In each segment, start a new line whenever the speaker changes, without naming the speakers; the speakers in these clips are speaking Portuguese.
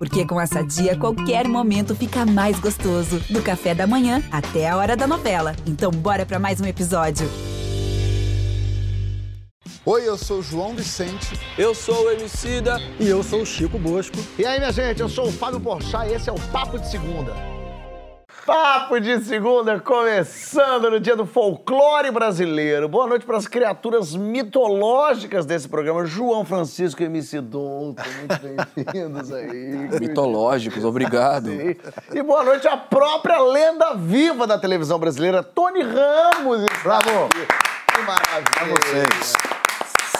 Porque com essa dia, qualquer momento fica mais gostoso. Do café da manhã até a hora da novela. Então, bora para mais um episódio.
Oi, eu sou o João Vicente.
Eu sou o Emicida.
E eu sou o Chico Bosco.
E aí, minha gente, eu sou o Fábio Porchat e esse é o Papo de Segunda. Papo de Segunda começando no dia do folclore brasileiro. Boa noite para as criaturas mitológicas desse programa. João Francisco e MC Douto, muito bem-vindos aí.
Mitológicos, obrigado.
Sim. E boa noite à própria lenda viva da televisão brasileira, Tony Ramos.
Bravo.
Que maravilha.
Pra vocês.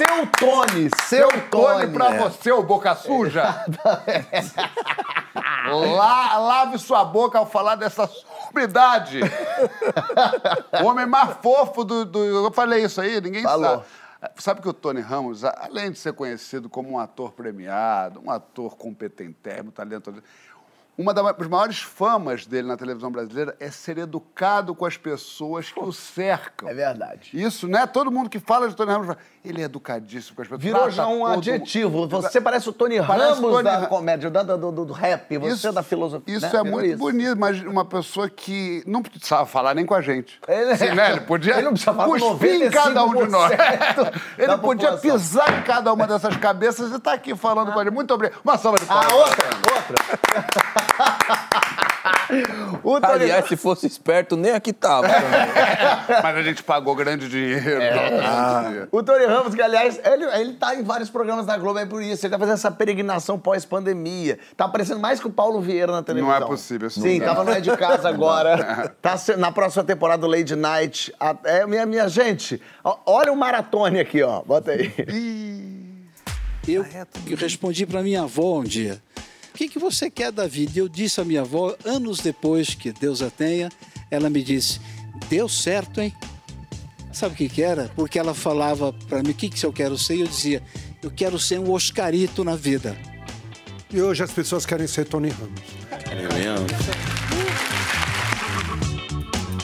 Seu Tony, seu,
Tony,
Tony.
pra você, ô boca suja. La, lave sua boca ao falar dessa sumidade. o homem mais fofo do, do- Eu falei isso aí, ninguém
Falou.
sabe. Sabe que o Tony Ramos, além de ser conhecido como um ator premiado, um ator competentérrimo, talentoso, uma das maiores famas dele na televisão brasileira é ser educado com as pessoas que o cercam.
É verdade.
Isso, né? Todo mundo que fala de Tony Ramos fala, ele é educadíssimo com as pessoas.
Virou já um adjetivo.
mundo.
Você parece o Tony
Parece
Ramos
Tony
da comédia, da- do, do, do rap, você é da filosofia.
Isso
né?
é muito
isso.
bonito, mas uma pessoa que não precisava falar nem com a gente.
Ele-
Sim, né? Ele podia
Ele não precisava falar com
cuspir em cada um de nós.
95%
Ele podia
população.
pisar em cada uma dessas cabeças e estar aqui falando com a gente. Muito obrigado. Uma salva de
Ah,
palmas.
outra, outra. o Tony
Aliás, se fosse esperto, nem aqui tava. também.
Mas a gente pagou grande dinheiro.
É.
dinheiro.
O Tony Ramos, que aliás, ele, ele tá em vários programas da Globo, é por isso. Ele tá fazendo essa peregrinação pós-pandemia. Tá aparecendo mais que o Paulo Vieira na televisão.
Não é possível, isso
Sim,
não
tava no É de Casa agora. tá na próxima temporada do Lady Night. É, minha, minha gente, olha o maratone aqui, ó. Bota aí.
Eu que respondi para minha avó um dia: O que, que você quer da vida? E eu disse à minha avó, anos depois, que Deus a tenha, ela me disse: Deu certo, hein? Sabe o que, que era? Porque ela falava para mim: O que, que eu quero ser? E eu dizia: Eu quero ser um Oscarito na vida.
E hoje as pessoas querem ser Tony Ramos.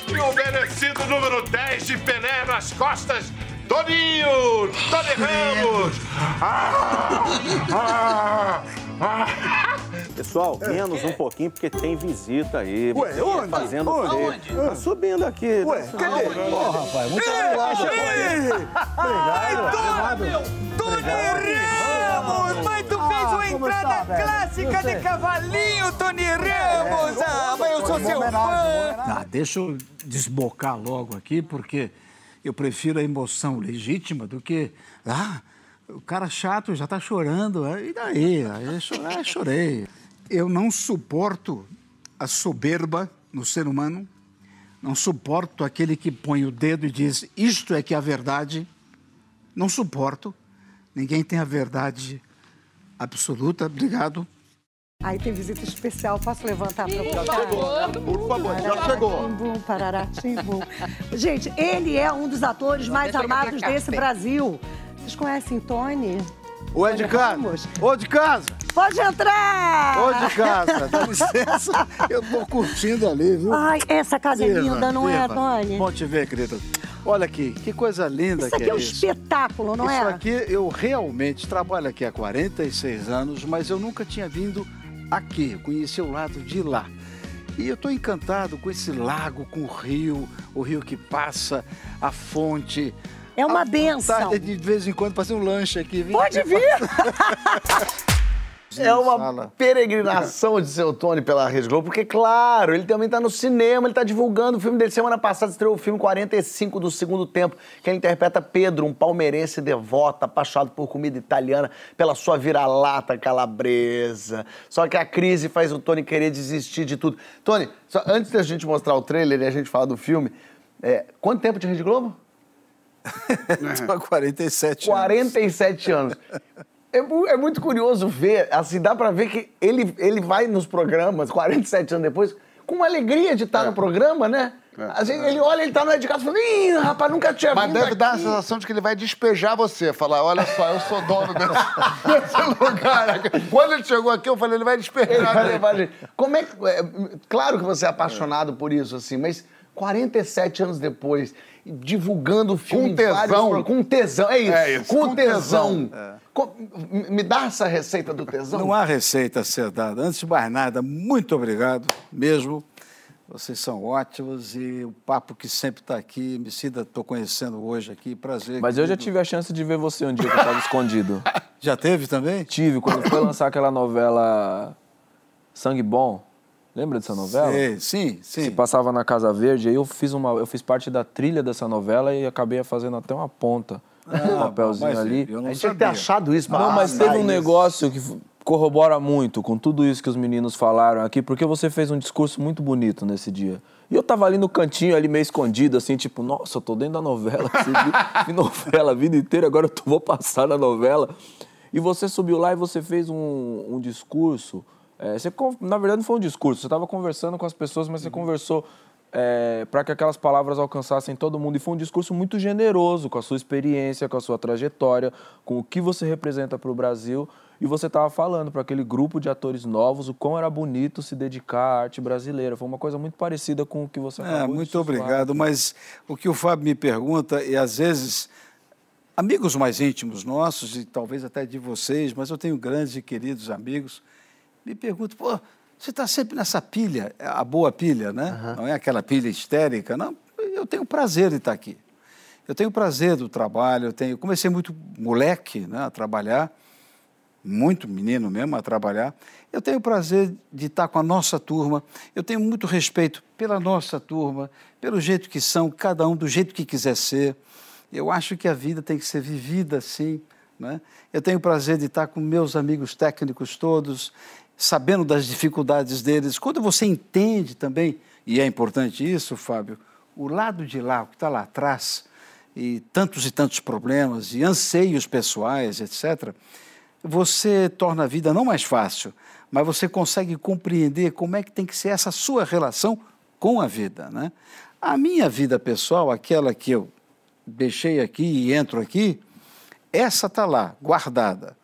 E o merecido número 10 de Pelé nas costas, Toninho! Tony Ramos! Ah, ah.
Pessoal, menos um pouquinho porque tem visita aí.
Ué,
Você
onde?
Fazendo
Onde?
Tá subindo aqui.
Ué,
tá
cadê? Pô, rapaz, muito obrigado.
Ramos! Mas tu fez uma entrada clássica de cavalinho, Tony Ramos! Ah, mas eu sou seu fã!
Ah, deixa eu desbocar logo aqui, porque eu prefiro a emoção legítima do que. Ah, o cara chato já tá chorando. ah, E daí? Aí chorar, chorei. Eu não suporto a soberba no ser humano. Não suporto aquele que põe o dedo e diz isto é que é a verdade. Não suporto. Ninguém tem a verdade absoluta. Obrigado.
Aí tem visita especial, posso levantar para
Por favor, já chegou.
Parará. Gente, ele é um dos atores mais amados desse Brasil. Vocês conhecem Tony?
O é de casa. Ô, de casa.
Pode entrar!
Ô, de casa.
Dá licença, eu tô curtindo ali, viu?
Ai, essa casa é linda, não é. Tony?
Te ver, querida. Olha aqui, que coisa linda
Isso
que
aqui é um
isso.
espetáculo, não
isso
é?
aqui, eu realmente trabalho aqui há 46 anos, mas eu nunca tinha vindo aqui, eu conheci o lado de lá. E eu estou encantado com esse lago, com o rio, o rio que passa, a fonte.
É uma
a
benção.
vontade de, de vez em quando fazer um lanche aqui. Vem
Pode
aqui,
vir!
É uma peregrinação de seu Tony pela Rede Globo, porque, claro, ele também tá no cinema, ele tá divulgando o filme dele. Semana passada estreou o filme 45 do segundo tempo, que ele interpreta Pedro, um palmeirense devoto, apaixonado por comida italiana, pela sua vira-lata calabresa. Só que a crise faz o Tony querer desistir de tudo. Tony, só antes da gente mostrar o trailer e a gente falar do filme, é, quanto tempo de Rede Globo?
Tô há 47 anos.
47 anos. É, é muito curioso ver, assim, dá pra ver que ele, ele vai nos programas, 47 anos depois, com uma alegria de estar no programa, né? Assim, Ele olha, ele tá no de casa e fala, ih, rapaz, nunca tinha
Mas
vindo
deve
aqui.
dar a sensação de que ele vai despejar você. Falar, olha só, eu sou dono desse, lugar. Quando ele chegou aqui, eu falei, ele vai
Ele
despejar.
vai
gente.
levar a gente. Como é que... é, claro que você é apaixonado por isso, assim, mas 47 anos depois, divulgando o filme
Com
vários
tesão.
pro- Com tesão, é isso.
É isso,
com,
com
tesão.
tesão.
Com- me- Me dá essa receita do tesão.
Não há receita a ser dada. Antes de mais nada, muito obrigado mesmo. Vocês são ótimos e o papo que sempre está aqui, Emicida, estou conhecendo hoje aqui, prazer.
Mas eu já tive a chance de ver você um dia que eu estava escondido.
Já teve também?
Tive, quando foi lançar aquela novela Sangue Bom. Lembra dessa novela?
Sei, sim, sim.
Se passava na Casa Verde, aí eu fiz uma, eu fiz parte da trilha dessa novela e acabei fazendo até uma ponta, um papelzinho
mas
ali.
eu não
A gente tinha que ter achado isso. pra
Não, mas teve um
isso.
negócio que corrobora muito com tudo isso que os meninos falaram aqui, porque você fez um discurso muito bonito nesse dia. E eu tava ali no cantinho, ali meio escondido, assim, tipo, nossa, eu tô dentro da novela. Vi novela a vida inteira, agora eu tô- vou passar na novela. E você subiu lá e você fez um, um discurso. É, você, na verdade, não foi um discurso, você estava conversando com as pessoas, mas você conversou para que aquelas palavras alcançassem todo mundo. E foi um discurso muito generoso com a sua experiência, com a sua trajetória, com o que você representa para o Brasil. E você estava falando para aquele grupo de atores novos o quão era bonito se dedicar à arte brasileira. Foi uma coisa muito parecida com o que você acabou
É, muito obrigado. Mas o que o Fábio me pergunta, e às vezes, amigos mais íntimos nossos, e talvez até de vocês, mas eu tenho grandes e queridos amigos, me perguntam, pô, você está sempre nessa pilha, a boa pilha, né? Não é aquela pilha histérica, não. Eu tenho prazer de estar aqui. Eu tenho prazer do trabalho, eu tenho. Comecei muito moleque né, a trabalhar, muito menino mesmo a trabalhar. Eu tenho prazer de estar com a nossa turma. Eu tenho muito respeito pela nossa turma, pelo jeito que são, cada um do jeito que quiser ser. Eu acho que a vida tem que ser vivida assim. Né? Eu tenho prazer de estar com meus amigos técnicos todos, sabendo das dificuldades deles. Quando você entende também, e é importante isso, Fábio, o lado de lá, o que está lá atrás, e tantos e tantos problemas, e anseios pessoais, etc., você torna a vida não mais fácil, mas você consegue compreender como é que tem que ser essa sua relação com a vida. Né? A minha vida pessoal, aquela que eu deixei aqui e entro aqui, essa está lá, guardada.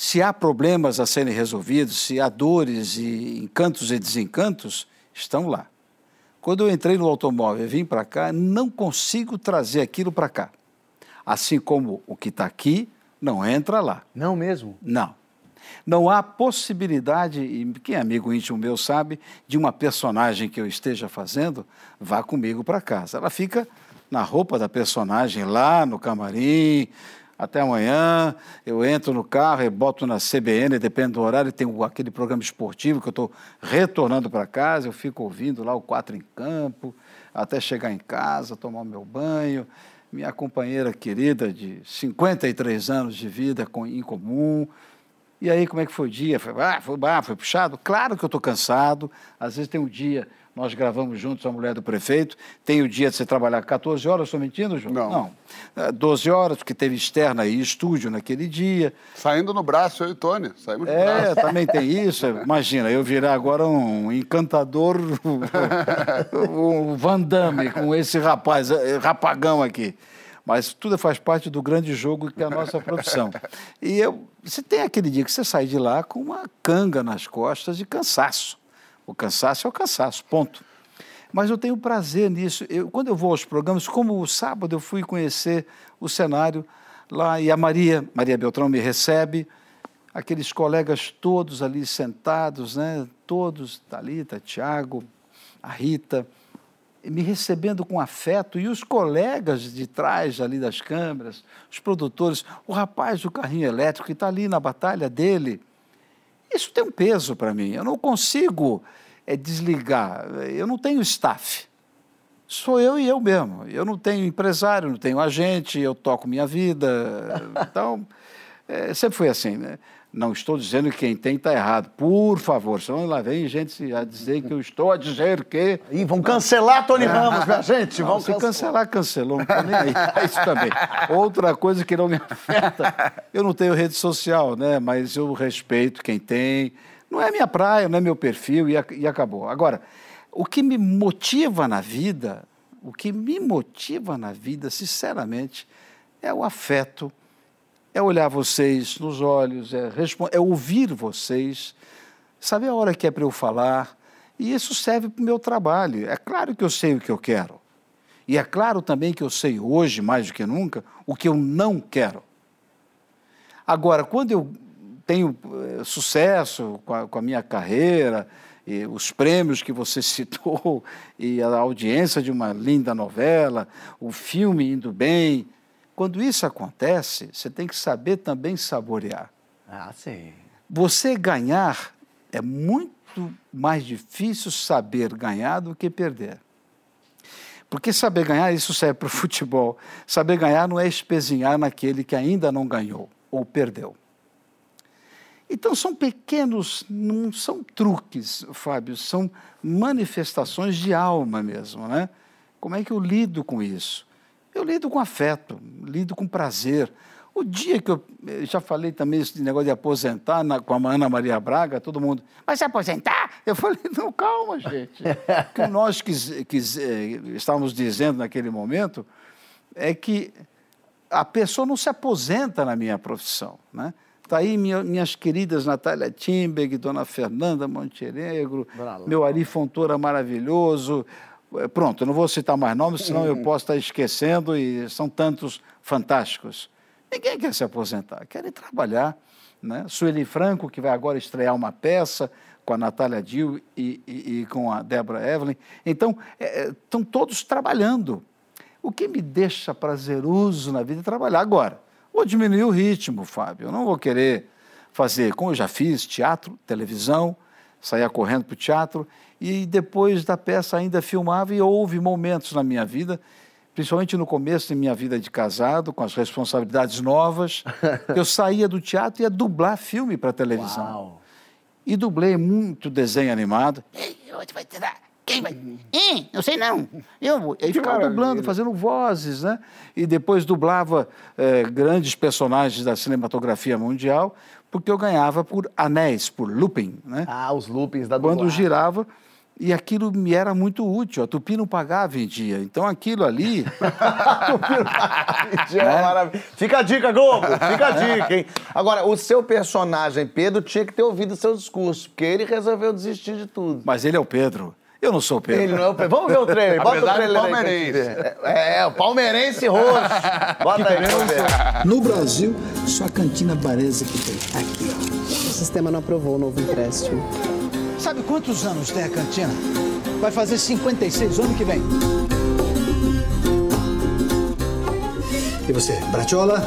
Se há problemas a serem resolvidos, se há dores e encantos e desencantos, estão lá. Quando eu entrei no automóvel e vim para cá, não consigo trazer aquilo para cá. Assim como o que está aqui não entra lá.
Não mesmo?
Não. Não há possibilidade, e quem é amigo íntimo meu sabe, de uma personagem que eu esteja fazendo vá comigo para casa. Ela fica na roupa da personagem lá no camarim. Até amanhã, eu entro no carro e boto na CBN, depende do horário, tem aquele programa esportivo que eu estou retornando para casa, eu fico ouvindo lá o Quatro em Campo, até chegar em casa, tomar meu banho. Minha companheira querida de 53 anos de vida com- em comum, e aí, como é que foi o dia? Foi, ah, foi, ah, foi puxado? Claro que eu estou cansado. Às vezes tem um dia, nós gravamos juntos a mulher do prefeito, tem o dia de você trabalhar 14 horas, estou mentindo, João?
Não.
Ah, 12 horas, porque teve externa e estúdio naquele dia.
Saindo no braço, eu e Tony. Saímos no
É,
braço.
também tem isso. Imagina, eu virar agora um encantador, um Van Damme com esse rapaz, eh, rapagão aqui. Mas tudo faz parte do grande jogo que é a nossa profissão. E eu, você tem aquele dia que você sai de lá com uma canga nas costas de cansaço. O cansaço é o cansaço, ponto. Mas eu tenho prazer nisso. Eu, quando eu vou aos programas, como o sábado eu fui conhecer o cenário lá e a Maria, Maria Beltrão me recebe, aqueles colegas todos ali sentados, né? Todos, Thalita, Tiago, a Rita, me recebendo com afeto, e os colegas de trás ali das câmeras, os produtores, o rapaz do carrinho elétrico que está ali na batalha dele. Isso tem um peso para mim. Eu não consigo é, desligar. Eu não tenho staff. Sou eu e eu mesmo. Eu não tenho empresário, não tenho agente, eu toco minha vida. Então, é, sempre foi assim. Né? Não estou dizendo que quem tem está errado. Por favor, senão lá vem gente a dizer que eu estou a dizer que.
Ih, vão cancelar Tony
É.
Ramos, minha gente.
Não,
Vão
se
cancelar.
cancelou. Não estou nem aí. É isso também. Outra coisa que não me afeta, eu não tenho rede social, né? mas eu respeito quem tem. Não é minha praia, não é meu perfil e, e acabou. Agora, o que me motiva na vida, o que me motiva na vida, sinceramente, é o afeto, é olhar vocês nos olhos, é, é ouvir vocês, saber a hora que é para eu falar. E isso serve para o meu trabalho. É claro que eu sei o que eu quero. E é claro também que eu sei hoje, mais do que nunca, o que eu não quero. Agora, quando eu tenho eh, sucesso com a, com a minha carreira, os prêmios que você citou, e a audiência de uma linda novela, o filme indo bem, quando isso acontece, você tem que saber também saborear.
Ah, sim.
Você ganhar é muito mais difícil saber ganhar do que perder. Porque saber ganhar, isso serve para o futebol. Saber ganhar não é espezinhar naquele que ainda não ganhou ou perdeu. Então são pequenos, não são truques, Fábio, são manifestações de alma mesmo, né? Como é que eu lido com isso? Eu lido com afeto, lido com prazer. O dia que eu, eu já falei também esse negócio de aposentar na, com a Ana Maria Braga, todo mundo, vai se aposentar? Eu falei, não, calma, gente. o que nós quis, quis, eh, estávamos dizendo naquele momento é que a pessoa não se aposenta na minha profissão, né? Está aí minha, minhas queridas Natália Timberg, Dona Fernanda Montenegro, meu Ari Fontoura maravilhoso. Eh, Pronto, não vou citar mais nomes, senão eu posso estar esquecendo e são tantos fantásticos. Ninguém quer se aposentar, querem trabalhar. Né? Sueli Franco, que vai agora estrear uma peça com a Natália Dill e, e, e com a Débora Evelyn. Então, é, estão todos trabalhando. O que me deixa prazeroso na vida é trabalhar. Agora, vou diminuir o ritmo, Fábio. Eu não vou querer fazer, como eu já fiz, teatro, televisão, saía correndo para o teatro e depois da peça ainda filmava e houve momentos na minha vida, principalmente no começo da minha vida de casado, com as responsabilidades novas, eu saía do teatro e ia dublar filme para televisão.
Uau.
E dublei muito desenho animado.
Quem vai? Ih, não sei não.
Eu, aí ficava dublando, fazendo vozes, né? E depois dublava eh, grandes personagens da cinematografia mundial, porque eu ganhava por anéis, por looping, né?
Ah, os loopings da
Quando
dublagem.
girava, e aquilo me era muito útil. A Tupi não pagava em dia. Então aquilo ali.
Já é maravilha. Fica a dica, Globo. Fica a dica, hein? Agora, o seu personagem, Pedro, tinha que ter ouvido o seu discurso, porque ele resolveu desistir de tudo.
Mas ele é o Pedro. Eu não sou o Pedro.
Ele não é o Pedro. Vamos ver o trailer. Bota
Apesar
o trailer
palmeirense.
ver. É, é, o palmeirense roxo. Bota aí.
No Brasil, só a cantina Baresa que tem. Aqui, ó.
O sistema não aprovou o novo empréstimo.
Sabe quantos anos tem a cantina? Vai fazer 56 ano que vem. E você, Bratiola?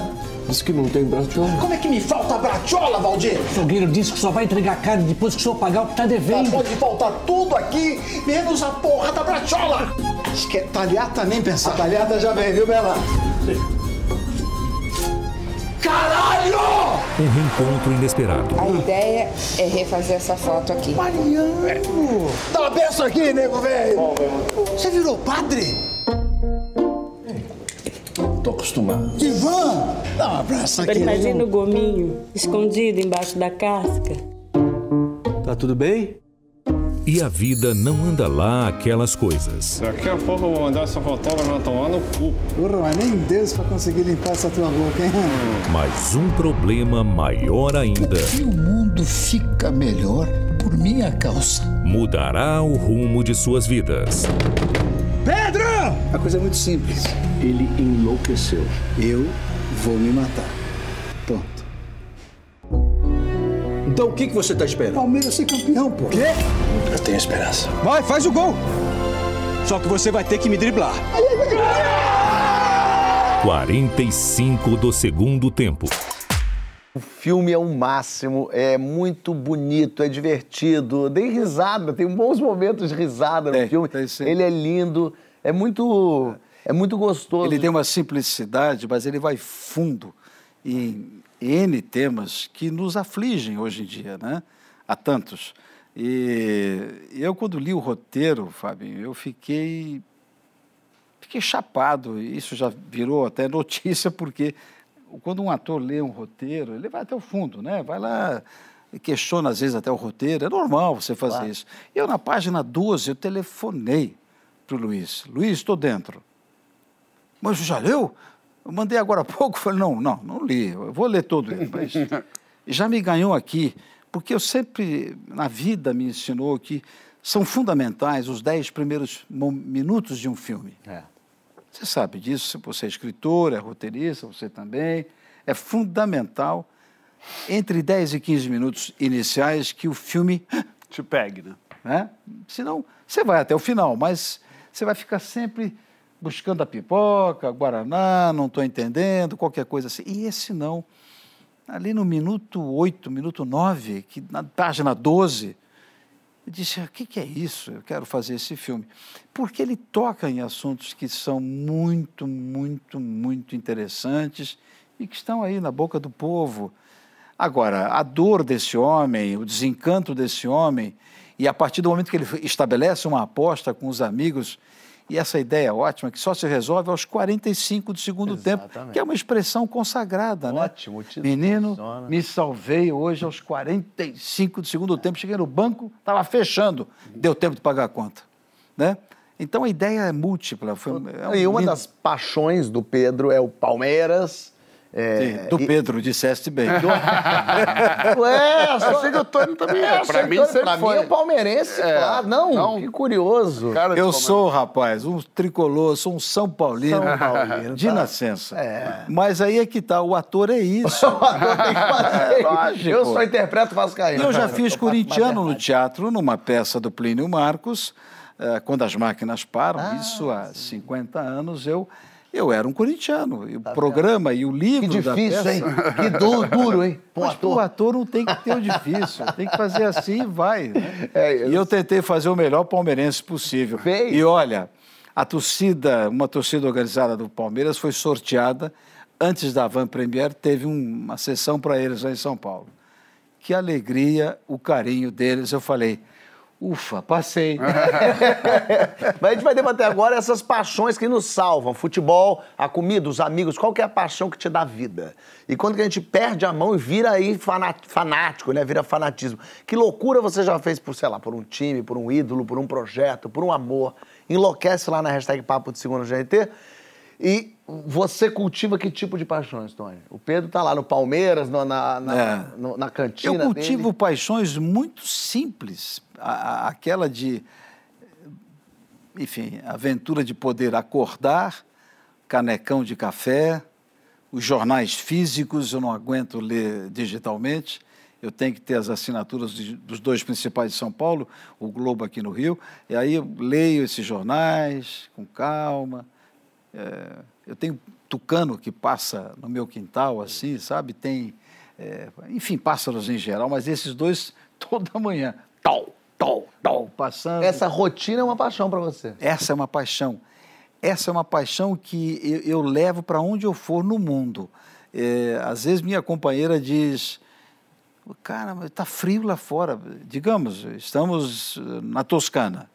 Diz que não tem bratiola.
Como é que me falta Bratiola, Valdir?
O Fogueiro disse que só vai entregar carne depois que o senhor pagar o que tá devendo.
Pode faltar tudo aqui, menos a porra da Bratiola. Esque... Talhata nem pensar. A talhata já vem, viu, Bela? Caralho!
Um reencontro inesperado.
A ideia é refazer essa foto aqui.
Mariano! Dá uma benção aqui, nego velho! Você virou padre?
Acostumado.
Ivan! Dá um abraço aqui.
Imagina
nego.
o gominho escondido embaixo da casca.
Tá tudo bem?
E a vida não anda lá aquelas coisas.
Daqui a pouco eu vou mandar essa fotógrafa tomar no cu.
Porra, mas nem Deus pra conseguir limpar essa tua boca, hein?
Mas um problema maior ainda
E o mundo fica melhor por minha causa.
mudará o rumo de suas vidas.
Pedro! A coisa é muito simples.
Ele enlouqueceu.
Eu vou me matar. Pronto.
Então o que, que você tá esperando?
Palmeiras ser campeão, pô. Quê?
Eu tenho esperança.
Vai, faz o gol! Só que você vai ter que me driblar.
45 do segundo tempo.
O filme é o máximo, é muito bonito, é divertido, dei risada, tem bons momentos de risada no filme. Ele é lindo, é muito, é muito gostoso.
Ele tem uma simplicidade, mas ele vai fundo em N temas que nos afligem hoje em dia, né? Há tantos. E eu, quando li o roteiro, Fábio, eu fiquei, fiquei chapado. Isso já virou até notícia, porque quando um ator lê um roteiro, ele vai até o fundo, né? Vai lá, questiona às vezes até o roteiro. É normal você fazer
Claro.
isso. Eu, na página 12, eu telefonei para o Luiz. Luiz, estou dentro. Mas já leu? Eu mandei agora há pouco. Falei, não, não, não li. Eu vou ler todo ele. Mas já me ganhou aqui, porque eu sempre, na vida, me ensinou que são fundamentais os dez primeiros minutos de um filme. Você sabe disso, você é escritor, é roteirista, você também. É fundamental, entre 10 e 15 minutos iniciais, que o filme
te pegue, né?
né? Senão, você vai até o final, mas você vai ficar sempre buscando a pipoca, Guaraná, não estou entendendo, qualquer coisa assim. E esse não. Ali no minuto 8, minuto 9, que na página 12, eu disse, o que, que é isso? Eu quero fazer esse filme. Porque ele toca em assuntos que são muito, muito, muito interessantes e que estão aí na boca do povo. Agora, a dor desse homem, o desencanto desse homem, e a partir do momento que ele estabelece uma aposta com os amigos, e essa ideia ótima, que só se resolve aos 45 do segundo tempo, que é uma expressão consagrada,
Ótimo,
né? Menino, me salvei hoje aos 45 do segundo tempo, cheguei no banco, estava fechando, deu tempo de pagar a conta, né? Então a ideia é múltipla. Foi, é um
e uma
lindo-
das paixões do Pedro é o Palmeiras. É,
Sim, do
e-
Pedro, disseste bem.
Ué, só
Achei que o Tony também
É,
é. Pra mim
que- pra
foi.
mim é palmeirense,
É,
claro. Não, que curioso.
eu sou, rapaz, um tricolor, sou um São Paulino,
São Paulino,
de
tá.
nascença. Mas aí é que tá, o ator é isso.
É,
lógico.
Eu só interpreto Vascaíno.
Eu já fiz corintiano no teatro, numa peça do Plínio Marcos, eh, quando as máquinas param,
Ah,
isso há 50 anos, eu, eu era um corintiano. E o programa e o livro
Que
da
difícil,
peça...
hein? Que du- duro, hein?
Mas
ator.
pro ator não tem que ter o difícil, tem que fazer assim e vai. né?
É,
E eu tentei fazer o melhor palmeirense possível. E olha, a torcida, uma torcida organizada do Palmeiras foi sorteada. Antes da Van Premier, teve um- uma sessão para eles lá em São Paulo. Que alegria, o carinho deles. Eu falei, ufa, passei.
Mas a gente vai debater agora essas paixões que nos salvam. Futebol, a comida, os amigos. Qual que é a paixão que te dá vida? E quando que a gente perde a mão e vira aí fanático, né? Vira fanatismo. Que loucura você já fez por, sei lá, por um time, por um ídolo, por um projeto, por um amor. Enlouquece lá na hashtag Papo de Segunda GNT. E você cultiva que tipo de paixões, Tony? O Pedro tá lá no Palmeiras, no- na, na,
É.
no- na cantina
Eu cultivo
dele.
paixões muito simples. A- aquela de, enfim, aventura de poder acordar, canecão de café, os jornais físicos, eu não aguento ler digitalmente. Eu tenho que ter as assinaturas de- dos dois principais de São Paulo, o Globo aqui no Rio. E aí eu leio esses jornais com calma. É, eu tenho tucano que passa no meu quintal, assim, sabe? Tem, é, enfim, pássaros em geral, mas esses dois toda manhã, tal, tal, tal, passando.
Essa rotina é uma paixão para você.
Essa é uma paixão. Essa é uma paixão que eu, eu levo para onde eu for no mundo. É, às vezes minha companheira diz, cara, está frio lá fora. Digamos, estamos eh, na Toscana,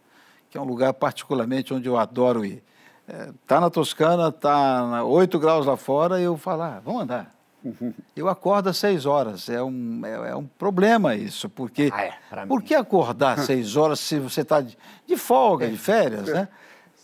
que é um lugar particularmente onde eu adoro ir. Está na Toscana, está 8 graus lá fora, e eu falo, ah, vamos andar. Eu acordo às seis horas. É um, é, é um problema isso, porque por que acordar às seis horas se você está de, de folga, de férias, né?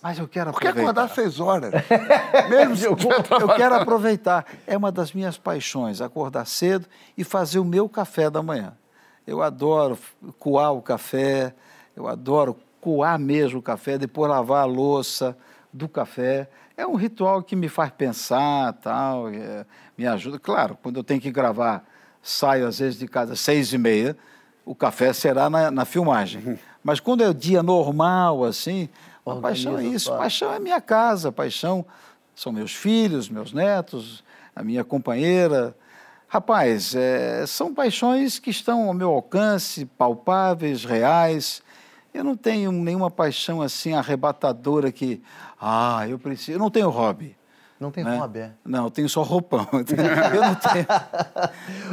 Mas eu quero
Por que
aproveitar.
acordar às seis horas? Mesmo se
Eu, eu quero aproveitar. É uma das minhas paixões, acordar cedo e fazer o meu café da manhã. Eu adoro coar o café, eu adoro coar mesmo o café, depois lavar a louça do café. É um ritual que me faz pensar, tal, é, me ajuda. Claro, quando eu tenho que gravar, saio às vezes de casa às seis e meia, o café será na, na filmagem. Mas quando é dia normal, assim, a paixão é isso.
só.
Paixão é minha casa, paixão são meus filhos, meus netos, a minha companheira. Rapaz, é, são paixões que estão ao meu alcance, palpáveis, reais. Eu não tenho nenhuma paixão assim arrebatadora que, ah, eu preciso. Eu não tenho hobby.
Não tem
né?
hobby, é?
Não, eu tenho só roupão. eu não tenho,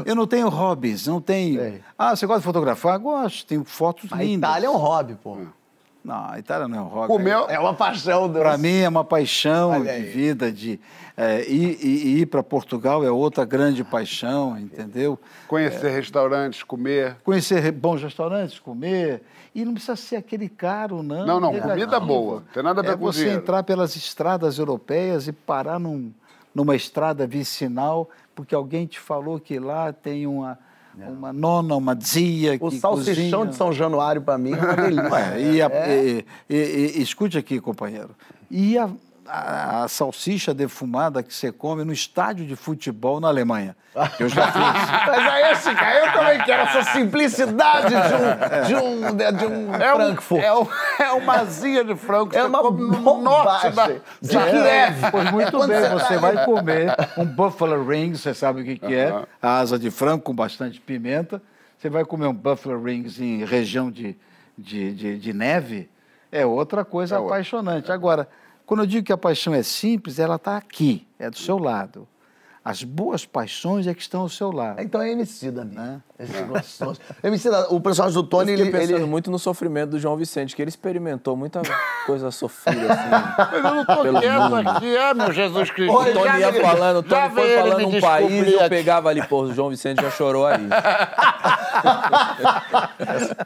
eu não tenho hobbies, não tenho. Ah, você gosta de fotografar? Gosto, tenho fotos
A
lindas.
Itália é um hobby, pô.
Não, a Itália não é um hobby.
Comer é uma paixão.
Para mim é uma paixão de vida, de é, ir, ir, ir para Portugal é outra grande paixão, entendeu?
Conhecer restaurantes, comer.
Conhecer bons restaurantes, comer. E não precisa ser aquele caro, não.
Não, não,
negativo.
comida boa. Tem nada a ver
é
com
você
dinheiro.
entrar pelas estradas europeias e parar num, numa estrada vicinal, porque alguém te falou que lá tem uma, uma nona, uma zia
O
que
salsichão
cozinha.
de São Januário, pra mim, é uma delícia.
Ué, e, a-
É.
e- e- e- escute aqui, companheiro. E a, a- a salsicha defumada que você come no estádio de futebol na Alemanha? que Eu já fiz.
Mas é esse, cara, eu também quero essa simplicidade de um, de um, de um
É, um,
Frankfurt.
é, um- é uma asinha de frango que
É uma
norte da...
De
É,
Kiev.
Pois muito
Quando
bem,
você
você
tá
vai
aí-
comer um buffalo rings, você sabe o que, que é,
Aham.
a asa de frango com bastante pimenta. Você vai comer um buffalo rings em região de, de, de, de neve, é outra coisa
É outra.
apaixonante. Agora, quando eu digo que a paixão é simples, ela está aqui, é do seu lado. As boas paixões é que estão ao seu lado.
Então é Emicida, né?
né?
Esse gostoso. Emicida, o personagem do Tony, ele...
pensando
ele...
muito no sofrimento do João Vicente, que ele experimentou muita coisa sofrida, assim.
Mas eu não tô
pelo
quieto
mundo.
aqui, é, meu Jesus Cristo.
O Tony ia falando, o Tony foi falando um país,
descobrir
eu pegava ali, pô, o João Vicente já chorou aí.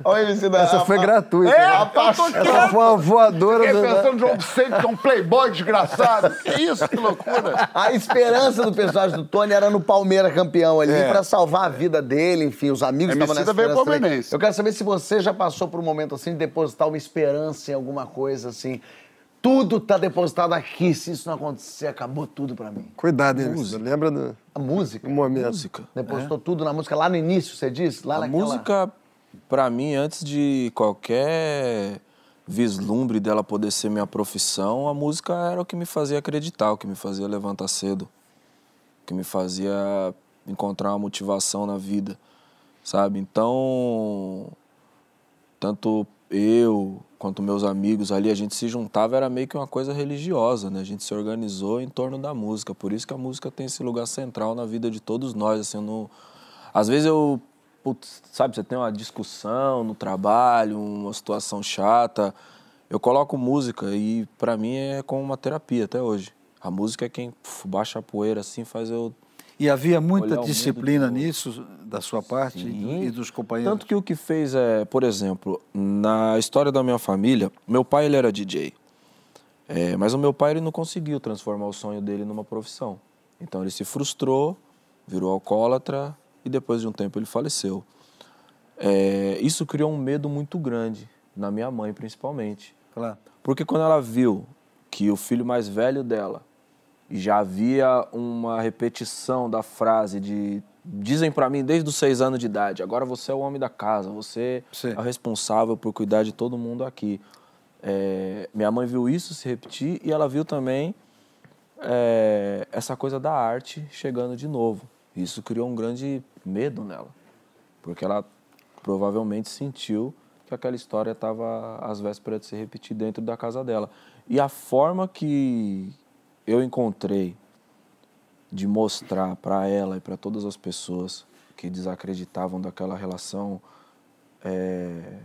Olha, Emicida.
Essa foi gratuita.
É,
né?
eu tô
Essa
quieto.
foi uma voadora.
Fiquei
do-
pensando, João Vicente, que é um playboy desgraçado. Que isso, que loucura.
A esperança do personagem do Tony era no Palmeiras campeão ali,
É.
pra salvar a vida dele, enfim, os amigos estavam nessa
veio
também.
palmeirense.
Eu quero saber se você já passou por um momento assim de depositar uma esperança em alguma coisa assim. Tudo tá depositado aqui, se isso não acontecer, acabou tudo pra mim.
Cuidado, hein, Emicida? Lembra do,
A música?
momento.
Música.
Depositou tudo na música lá no início, você disse? Lá
A
naquela...
música, pra mim, antes de qualquer vislumbre dela poder ser minha profissão, a música era o que me fazia acreditar, o que me fazia levantar cedo, o que me fazia encontrar uma motivação na vida, sabe? Então, tanto eu quanto meus amigos ali, a gente se juntava, era meio que uma coisa religiosa, né? A gente se organizou em torno da música, por isso que a música tem esse lugar central na vida de todos nós, assim, não... Às vezes eu, putz, sabe, você tem uma discussão no trabalho, uma situação chata, eu coloco música e pra mim é como uma terapia até hoje. A música é quem puf, baixa a poeira assim, faz eu
E havia muita disciplina nisso, da sua parte e e dos companheiros?
Tanto que o que fez é, por exemplo, na história da minha família, meu pai ele era DJ. É, mas o meu pai ele não conseguiu transformar o sonho dele numa profissão. Então ele se frustrou, virou alcoólatra e depois de um tempo ele faleceu. É, isso criou um medo muito grande na minha mãe, principalmente.
Claro.
Porque quando ela viu que o filho mais velho dela e já havia uma repetição da frase de dizem pra mim desde os seis anos de idade, agora você é o homem da casa, você é o responsável por cuidar de todo mundo aqui. É, minha mãe viu isso se repetir e ela viu também é, essa coisa da arte chegando de novo. Isso criou um grande medo nela, porque ela provavelmente sentiu que aquela história estava às vésperas de se repetir dentro da casa dela. E a forma que eu encontrei de mostrar para ela e para todas as pessoas que desacreditavam daquela relação é,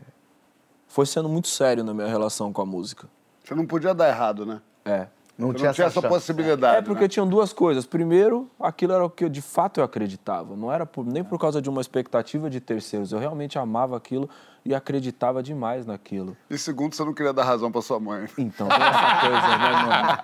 foi sendo muito sério na minha relação com a música.
Você não podia dar errado, né?
É.
Não tinha essa
chance.
possibilidade,
É porque
né?
tinham duas coisas. Primeiro, aquilo era o que eu, de fato eu acreditava. Não era por- nem por causa de uma expectativa de terceiros. Eu realmente amava aquilo e acreditava demais naquilo.
E segundo, você não queria dar razão pra sua mãe.
Então, tem essa coisa, né, mano?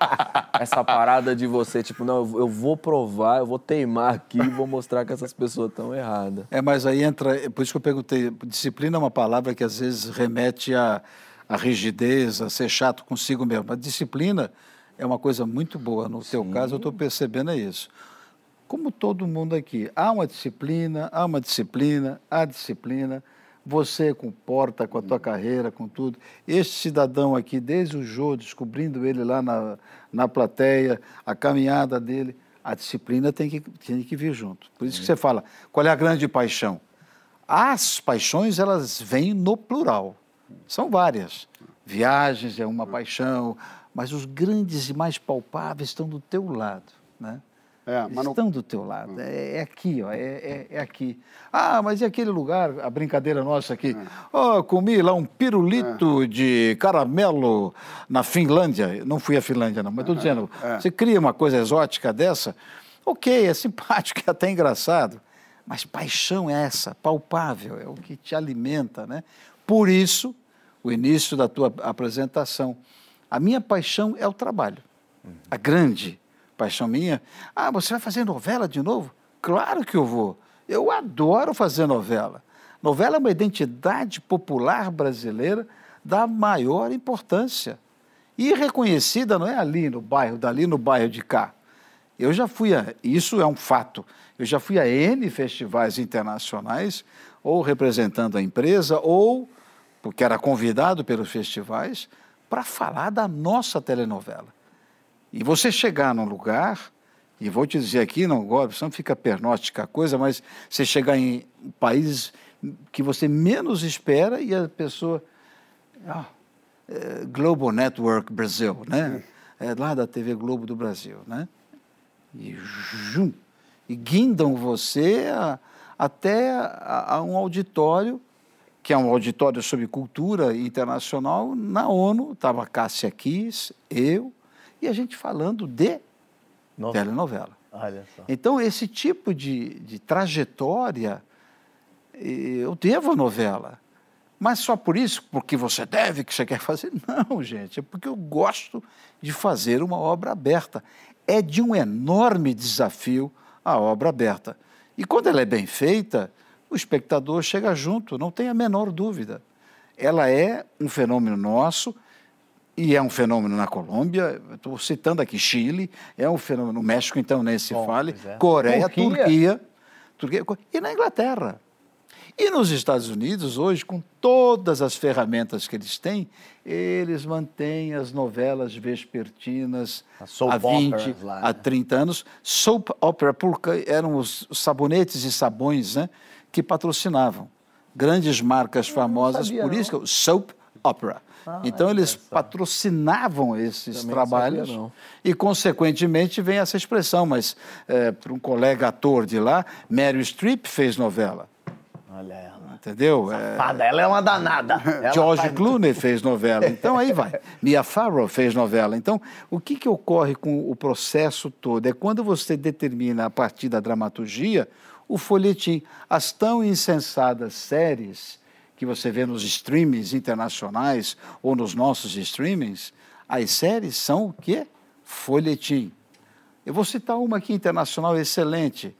Essa parada de você, tipo, não, eu- vou provar, eu vou teimar aqui e vou mostrar que essas pessoas estão erradas.
É, mas aí entra, é por isso que eu perguntei, disciplina é uma palavra que às vezes remete à, à rigidez, a ser chato consigo mesmo. Mas disciplina é uma coisa muito boa. No teu caso, eu estou percebendo é isso. Como todo mundo aqui, há uma disciplina, há uma disciplina, há disciplina. Você comporta com a tua carreira, com tudo. Este cidadão aqui, desde o Jô, descobrindo ele lá na, na plateia, a caminhada dele, a disciplina tem que, tem que vir junto. Por isso que você fala, qual é a grande paixão? As paixões, elas vêm no plural. São várias. Viagens é uma paixão, mas os grandes e mais palpáveis estão do teu lado, né?
É, não-
Estão do teu lado. É, é aqui, ó, é, é, é aqui. Ah, mas e aquele lugar, a brincadeira nossa aqui? Oh, comi lá um pirulito de caramelo na Finlândia. Não fui à Finlândia, não, mas estou dizendo,
é.
você cria uma coisa exótica dessa, ok, é simpático, é até engraçado, mas paixão é essa, palpável, é o que te alimenta, né? Por isso, o início da tua apresentação. A minha paixão é o trabalho. A grande paixão minha. Ah, você vai fazer novela de novo? Claro que eu vou. Eu adoro fazer novela. Novela é uma identidade popular brasileira da maior importância. E reconhecida não é ali no bairro, dali no bairro de cá. Eu já fui a. Isso é um fato. Eu já fui a N festivais internacionais, ou representando a empresa, ou porque era convidado pelos festivais, para falar da nossa telenovela. E você chegar num lugar, e vou te dizer aqui, não gosto, não fica pernóstica a coisa, mas você chegar em países que você menos espera e a pessoa. Ah, é, Global Network Brasil, né? É lá da TV Globo do Brasil, né? E, jum, e guindam você a, até a, a um auditório, que é um auditório sobre cultura internacional, na ONU, estava Cássia Kiss, eu, e a gente falando de
Novela.
telenovela. Então, esse tipo de, de trajetória, eu devo a novela. Mas só por isso, porque você deve, que você quer fazer? Não, gente, é porque eu gosto de fazer uma obra aberta. É de um enorme desafio a obra aberta. E quando ela é bem feita, o espectador chega junto, não tem a menor dúvida. Ela é um fenômeno nosso, e é um fenômeno na Colômbia, estou citando aqui Chile, é um fenômeno no México, então nem se
Bom,
fale,
é.
Coreia,
Turquia.
Turquia, Turquia, e na Inglaterra. E nos Estados Unidos, hoje, com todas as ferramentas que eles têm, eles mantêm as novelas vespertinas há 20,
operas lá,
há 30 anos. Soap opera, porque eram os sabonetes e sabões né, que patrocinavam. Grandes marcas famosas,
sabia,
por
não.
isso que é o soap opera.
Ah,
então, eles patrocinavam esses
Também
trabalhos
sabia,
e, consequentemente, vem essa expressão. Mas, para um colega ator de lá, Meryl Streep fez novela.
Olha ela.
Entendeu? É,
Fada, ela é uma danada. Ela
George Clooney fez novela. Então, aí vai. Mia Farrow fez novela. Então, o que, que ocorre com o processo todo? É quando você determina, a partir da dramaturgia, o folhetim. As tão insensadas séries que você vê nos streamings internacionais ou nos nossos streamings, as séries são o quê? Folhetim. Eu vou citar uma aqui internacional excelente.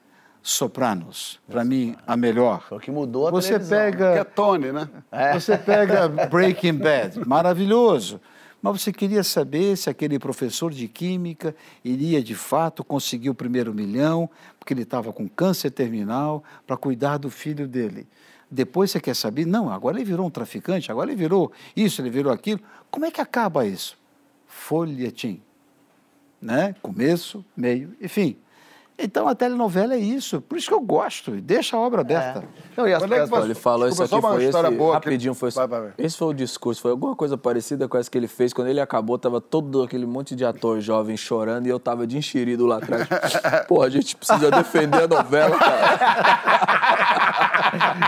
Sopranos, para mim a melhor.
Só que mudou a
Você
televisão.
pega
Que é Tony, né?
você pega Breaking Bad, maravilhoso. Mas você queria saber se aquele professor de química iria de fato conseguir o primeiro milhão, porque ele estava com câncer terminal, para cuidar do filho dele. Depois você quer saber, não, agora ele virou um traficante, agora ele virou isso, ele virou aquilo. Como é que acaba isso? Folhetim. Né? Começo, meio e fim. Então a telenovela é isso, por isso que eu gosto, deixa a obra aberta.
Não, e as
Quando é que você-
ele falou isso aqui, foi esse,
boa
rapidinho, foi,
Vai, vai, vai.
esse foi o discurso, foi alguma coisa parecida com essa que ele fez, quando ele acabou, tava todo aquele monte de ator jovem chorando e eu tava de enxerido lá atrás. Pô, a gente precisa defender a novela, cara.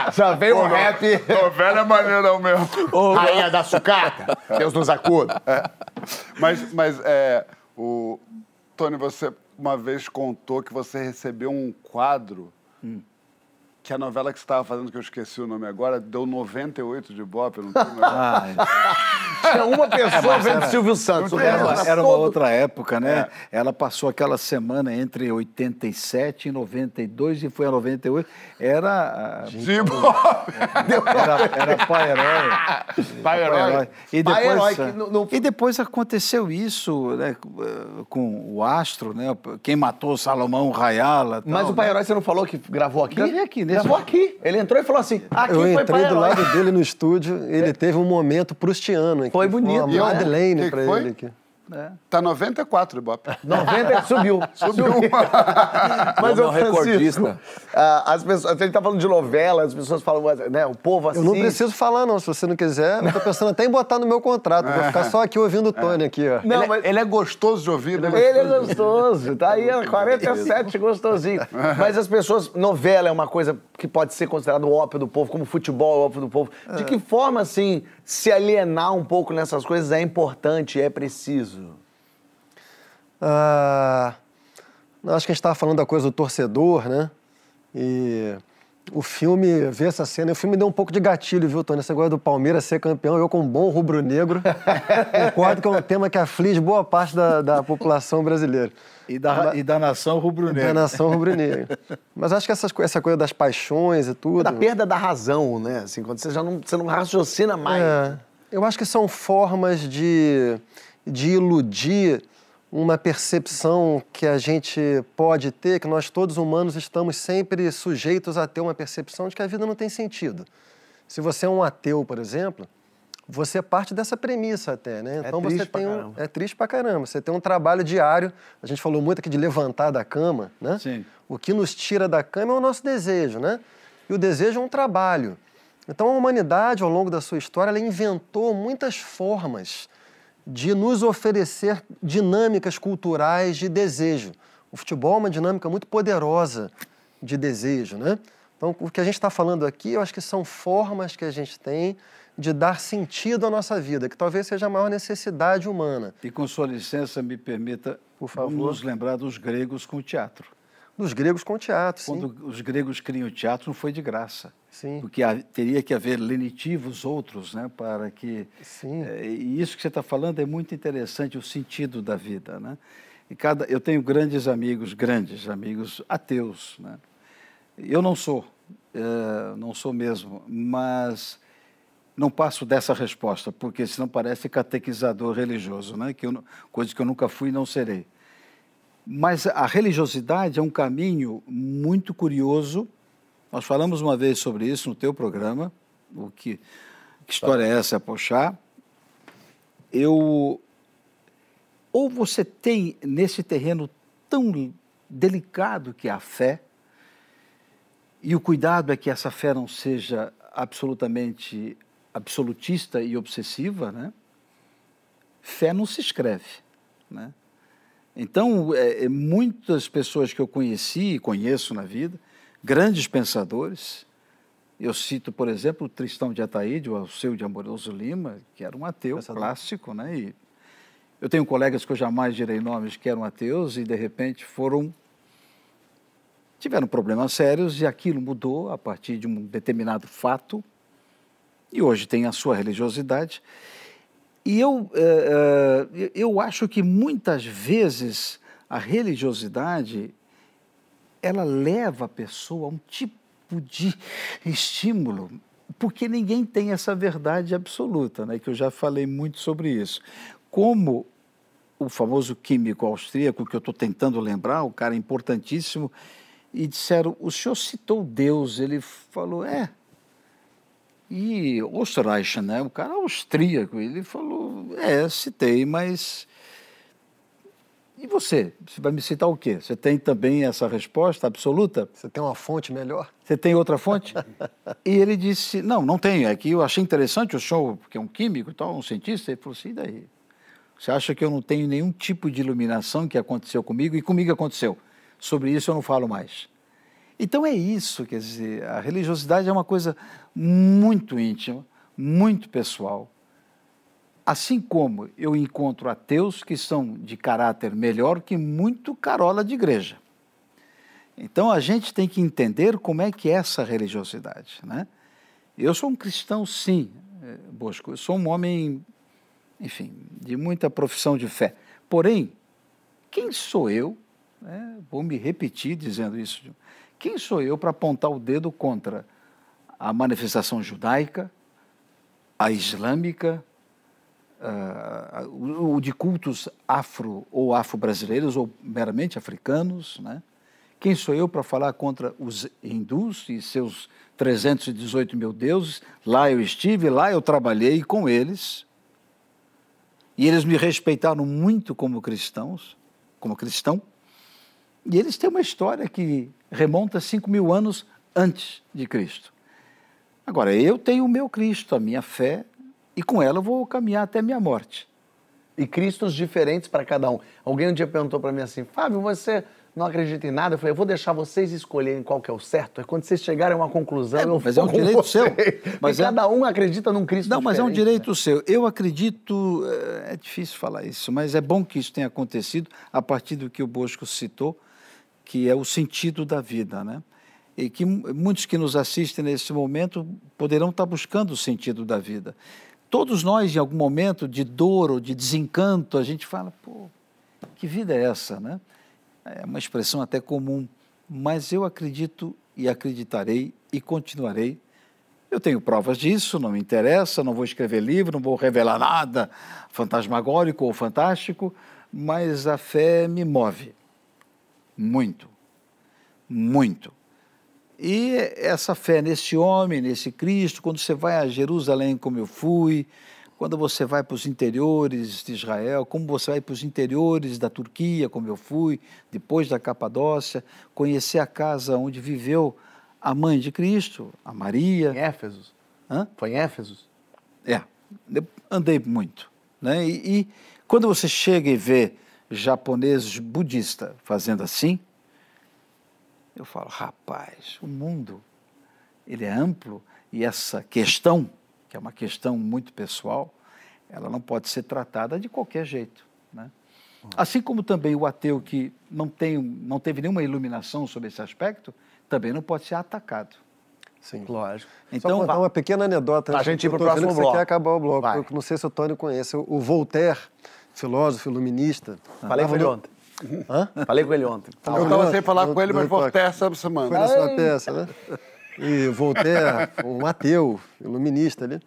Já veio um
no-
rap.
Novela é maneirão mesmo.
Rainha da sucata. Deus nos acuda.
Mas, mas é, o Tony, você uma vez contou que você recebeu um quadro que a novela que você estava fazendo, que eu esqueci o nome agora, deu 98 de Ibope, não tem mais.
Tinha uma pessoa
mas
vendo
era-
Silvio Santos. resto
Era, era uma
todo-
outra época, né? Ela passou aquela semana entre 87 e 92 e foi a 98. Era. ah,
De Ibope.
Era, era pai herói.
Pai herói.
E
Pai
depois,
herói que não- não-
e depois aconteceu isso né, com o Astro, né? Quem matou o Salomão Rayala.
Mas o Pai
né?
Herói você não falou que gravou aqui?
Gravei aqui, nesse-
Gravou aqui. Ele entrou e falou assim: aqui
eu
foi
entrei do
Herói.
lado dele no estúdio, ele teve um momento prustiano.
Foi bonito,
Uma
e olha,
Madeleine pra
foi?
ele aqui.
Tá 94 Ibope.
90 subiu.
Subiu.
Mas
Homem
o Francisco,
recordista.
ah, as pessoas, a gente tá falando de novela, as pessoas falam, né, o povo
Eu não
assiste.
preciso falar, não. Se você não quiser, eu tô pensando até em botar no meu contrato. Vou ficar só aqui ouvindo o Tony aqui, ó.
Não,
ele,
mas-
ele é gostoso de ouvir, né?
Ele é gostoso, tá aí, é 47 gostosinho. Mas as pessoas, novela é uma coisa que pode ser considerada o ópio do povo, como futebol é o ópio do povo. De que forma, assim, se alienar um pouco nessas coisas é importante, é preciso?
Ah, acho que a gente estava falando da coisa do torcedor, né? E o filme, ver essa cena, o filme deu um pouco de gatilho, viu, Tony? Esse negócio do Palmeiras ser campeão, eu como bom rubro-negro, concordo que é um tema que aflige boa parte da, da população brasileira.
E da, e da nação rubro-negra.
Da nação rubro-negra. Mas acho que essas, essa coisa das paixões e tudo...
Da perda da razão, né? Assim, quando você já não, você não raciocina mais.
É, eu acho que são formas de, de iludir uma percepção que a gente pode ter, que nós todos humanos estamos sempre sujeitos a ter uma percepção de que a vida não tem sentido. Se você é um ateu, por exemplo, você parte dessa premissa até, né? Então você
triste pra
tem um,
caramba.
é triste pra caramba. Você tem um trabalho diário. A gente falou muito aqui de levantar da cama, né?
Sim.
O que nos tira da cama é o nosso desejo, né? E o desejo é um trabalho. Então a humanidade, ao longo da sua história, ela inventou muitas formas de nos oferecer dinâmicas culturais de desejo. O futebol é uma dinâmica muito poderosa de desejo, né? Então, o que a gente está falando aqui, eu acho que são formas que a gente tem de dar sentido à nossa vida, que talvez seja a maior necessidade humana.
E com sua licença, me permita
Por favor.
nos lembrar dos gregos com o teatro.
Dos gregos com o teatro, sim.
Quando os gregos criam o teatro, não foi de graça.
Sim.
Porque teria que haver lenitivos outros, né, para que...
Sim.
Eh, E isso que você está falando é muito interessante, o sentido da vida, né? E cada, eu tenho grandes amigos, grandes amigos ateus, né? Eu não sou, eh, não sou mesmo, mas não passo dessa resposta, porque senão parece catequizador religioso, né? Que eu, coisa que eu nunca fui e não serei. Mas a religiosidade é um caminho muito curioso. Nós falamos uma vez sobre isso no teu programa. O que, que história é essa, Pochá? Eu ou você tem nesse terreno tão delicado que é a fé, e o cuidado é que essa fé não seja absolutamente absolutista e obsessiva, né? Fé não se escreve, né? Então, é, é, muitas pessoas que eu conheci e conheço na vida, grandes pensadores, eu cito, por exemplo, o Tristão de Ataíde, o Alceu de Amoroso Lima, que era um ateu clássico, né? E eu tenho colegas que eu jamais direi nomes que eram ateus e, de repente, foram tiveram problemas sérios e aquilo mudou a partir de um determinado fato e hoje tem a sua religiosidade. E eu, eh, eh, eu acho que muitas vezes a religiosidade ela leva a pessoa a um tipo de estímulo, porque ninguém tem essa verdade absoluta, né? que eu já falei muito sobre isso. Como o famoso químico austríaco, que eu estou tentando lembrar, o cara importantíssimo, e disseram, o senhor citou Deus, ele falou, é, e Österreich, né? O cara austríaco, ele falou, é, citei, mas e você? Você vai me citar o quê? Você tem também essa resposta absoluta?
Você tem uma fonte melhor?
Você tem outra fonte? e ele disse, não, não tenho, é que eu achei interessante o show, porque é um químico e tal, um cientista, ele falou assim, e daí? Você acha que eu não tenho nenhum tipo de iluminação que aconteceu comigo? E comigo aconteceu. Sobre isso eu não falo mais. Então é isso, quer dizer, a religiosidade é uma coisa muito íntima, muito pessoal. Assim como eu encontro ateus que são de caráter melhor que muito carola de igreja. Então a gente tem que entender como é que é essa religiosidade, né? Eu sou um cristão, sim, eh, Bosco. Eu sou um homem, enfim, de muita profissão de fé. Porém, quem sou eu? né? Vou me repetir dizendo isso. Quem sou eu para apontar o dedo contra a manifestação judaica, a islâmica, o o de cultos afro ou afro-brasileiros ou meramente africanos, né? Quem sou eu para falar contra os hindus e seus 318 mil deuses? Lá eu estive, lá eu trabalhei com eles. E eles me respeitaram muito como cristãos, como cristão. E eles têm uma história que remonta 5 mil anos antes de Cristo. Agora, eu tenho o meu Cristo, a minha fé, e com ela eu vou caminhar até a minha morte.
E Cristos diferentes para cada um. Alguém um dia perguntou para mim assim, Fábio, você não acredita em nada? Eu falei, eu vou deixar vocês escolherem qual que é o certo. É quando vocês chegarem a uma conclusão, eu
mas é um direito
vocês.
seu.
Mas
é-
cada um acredita num Cristo
Não, mas é um direito seu. Eu acredito, eh, é difícil falar isso, mas é bom que isso tenha acontecido a partir do que o Bosco citou, que é o sentido da vida, né? e que mu- muitos que nos assistem nesse momento poderão estar buscando o sentido da vida. Todos nós, em algum momento de dor ou de desencanto, a gente fala, pô, que vida é essa, né? É uma expressão até comum, mas eu acredito e acreditarei e continuarei. Eu tenho provas disso, não me interessa, não vou escrever livro, não vou revelar nada fantasmagórico ou fantástico, mas a fé me move muito, muito. E essa fé nesse homem, nesse Cristo, quando você vai a Jerusalém, como eu fui, quando você vai para os interiores de Israel, como você vai para os interiores da Turquia, como eu fui, depois da Capadócia, conhecer a casa onde viveu a mãe de Cristo, a Maria.
Em Éfesos?
Hã?
Foi em Éfesos?
É, andei muito. Né? E, e quando você chega e vê japoneses budistas fazendo assim, eu falo, rapaz, o mundo ele é amplo e essa questão, que é uma questão muito pessoal, ela não pode ser tratada de qualquer jeito. Né? Assim como também o ateu que não, tem, não teve nenhuma iluminação sobre esse aspecto, também não pode ser atacado.
Sim.
Lógico.
Então, Só contar uma pequena anedota.
Pra
antes
gente ir
tô vendo
próximo
que Você
bloco.
quer acabar o bloco.
Vai.
Eu não sei se o Tony conhece. O Voltaire, filósofo, iluminista.
Falei com ele ontem.
Hã?
Falei com ele ontem.
Eu tava sem falar com ele, mas Voltaire essa semana.
Foi na sua peça, né? E Voltaire, um ateu, iluminista ali,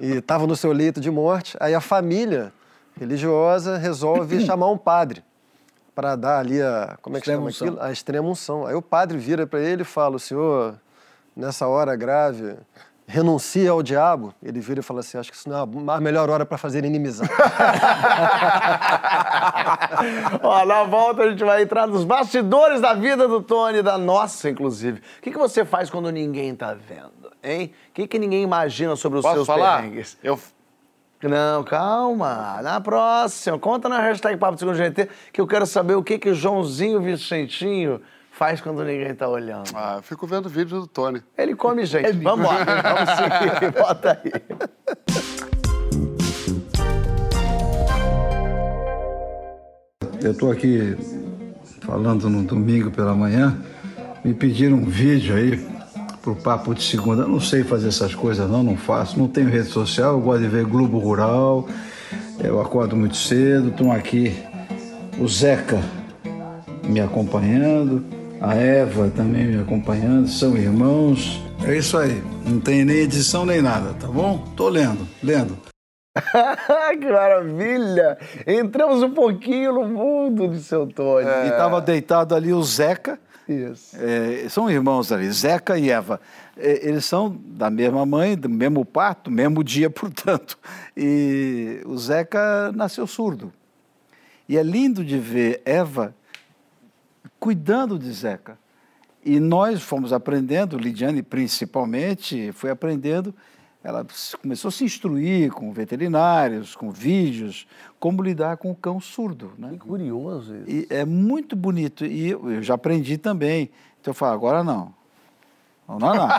e estava no seu leito de morte. Aí a família religiosa resolve chamar um padre para dar ali a. Como é que chama
Extrema-unção.
aquilo? A extrema unção. Aí o padre vira para ele e fala: O senhor, nessa hora grave, renuncia ao diabo. Ele vira e fala assim: Acho que isso não é a melhor hora para fazer inimizade.
Ó, na volta a gente vai entrar nos bastidores da vida do Tony, da nossa, inclusive. O que, que você faz quando ninguém tá vendo, hein? O que, que ninguém imagina sobre os
Posso
seus
falar?
perrengues?
Eu...
Não, calma. Na próxima. Conta na hashtag Papo do Segundo GT que eu quero saber o que, que o Joãozinho Vicentinho faz quando ninguém tá olhando.
Ah, eu fico vendo vídeo do Tony.
Ele come gente. Vamos embora. Vamos seguir. Bota aí.
Eu estou aqui falando no domingo pela manhã, me pediram um vídeo aí pro Papo de Segunda. Eu não sei fazer essas coisas não, não faço. Não tenho rede social, eu gosto de ver Globo Rural. Eu acordo muito cedo, estão aqui o Zeca me acompanhando, a Eva também me acompanhando, são irmãos. É isso aí, não tem nem edição nem nada, tá bom? Tô lendo, lendo.
que maravilha! Entramos um pouquinho no mundo de seu Tony.
E estava deitado ali o Zeca.
Isso.
É, são irmãos ali, Zeca e Eva. É, eles são da mesma mãe, do mesmo parto, mesmo dia, portanto. E o Zeca nasceu surdo. E é lindo de ver Eva cuidando de Zeca. E nós fomos aprendendo, Lidiane principalmente, foi aprendendo. Ela começou a se instruir com veterinários, com vídeos, como lidar com o cão surdo. Né?
Que curioso isso.
E é muito bonito. E eu, já aprendi também. Então eu falo, agora não. Não, não, não.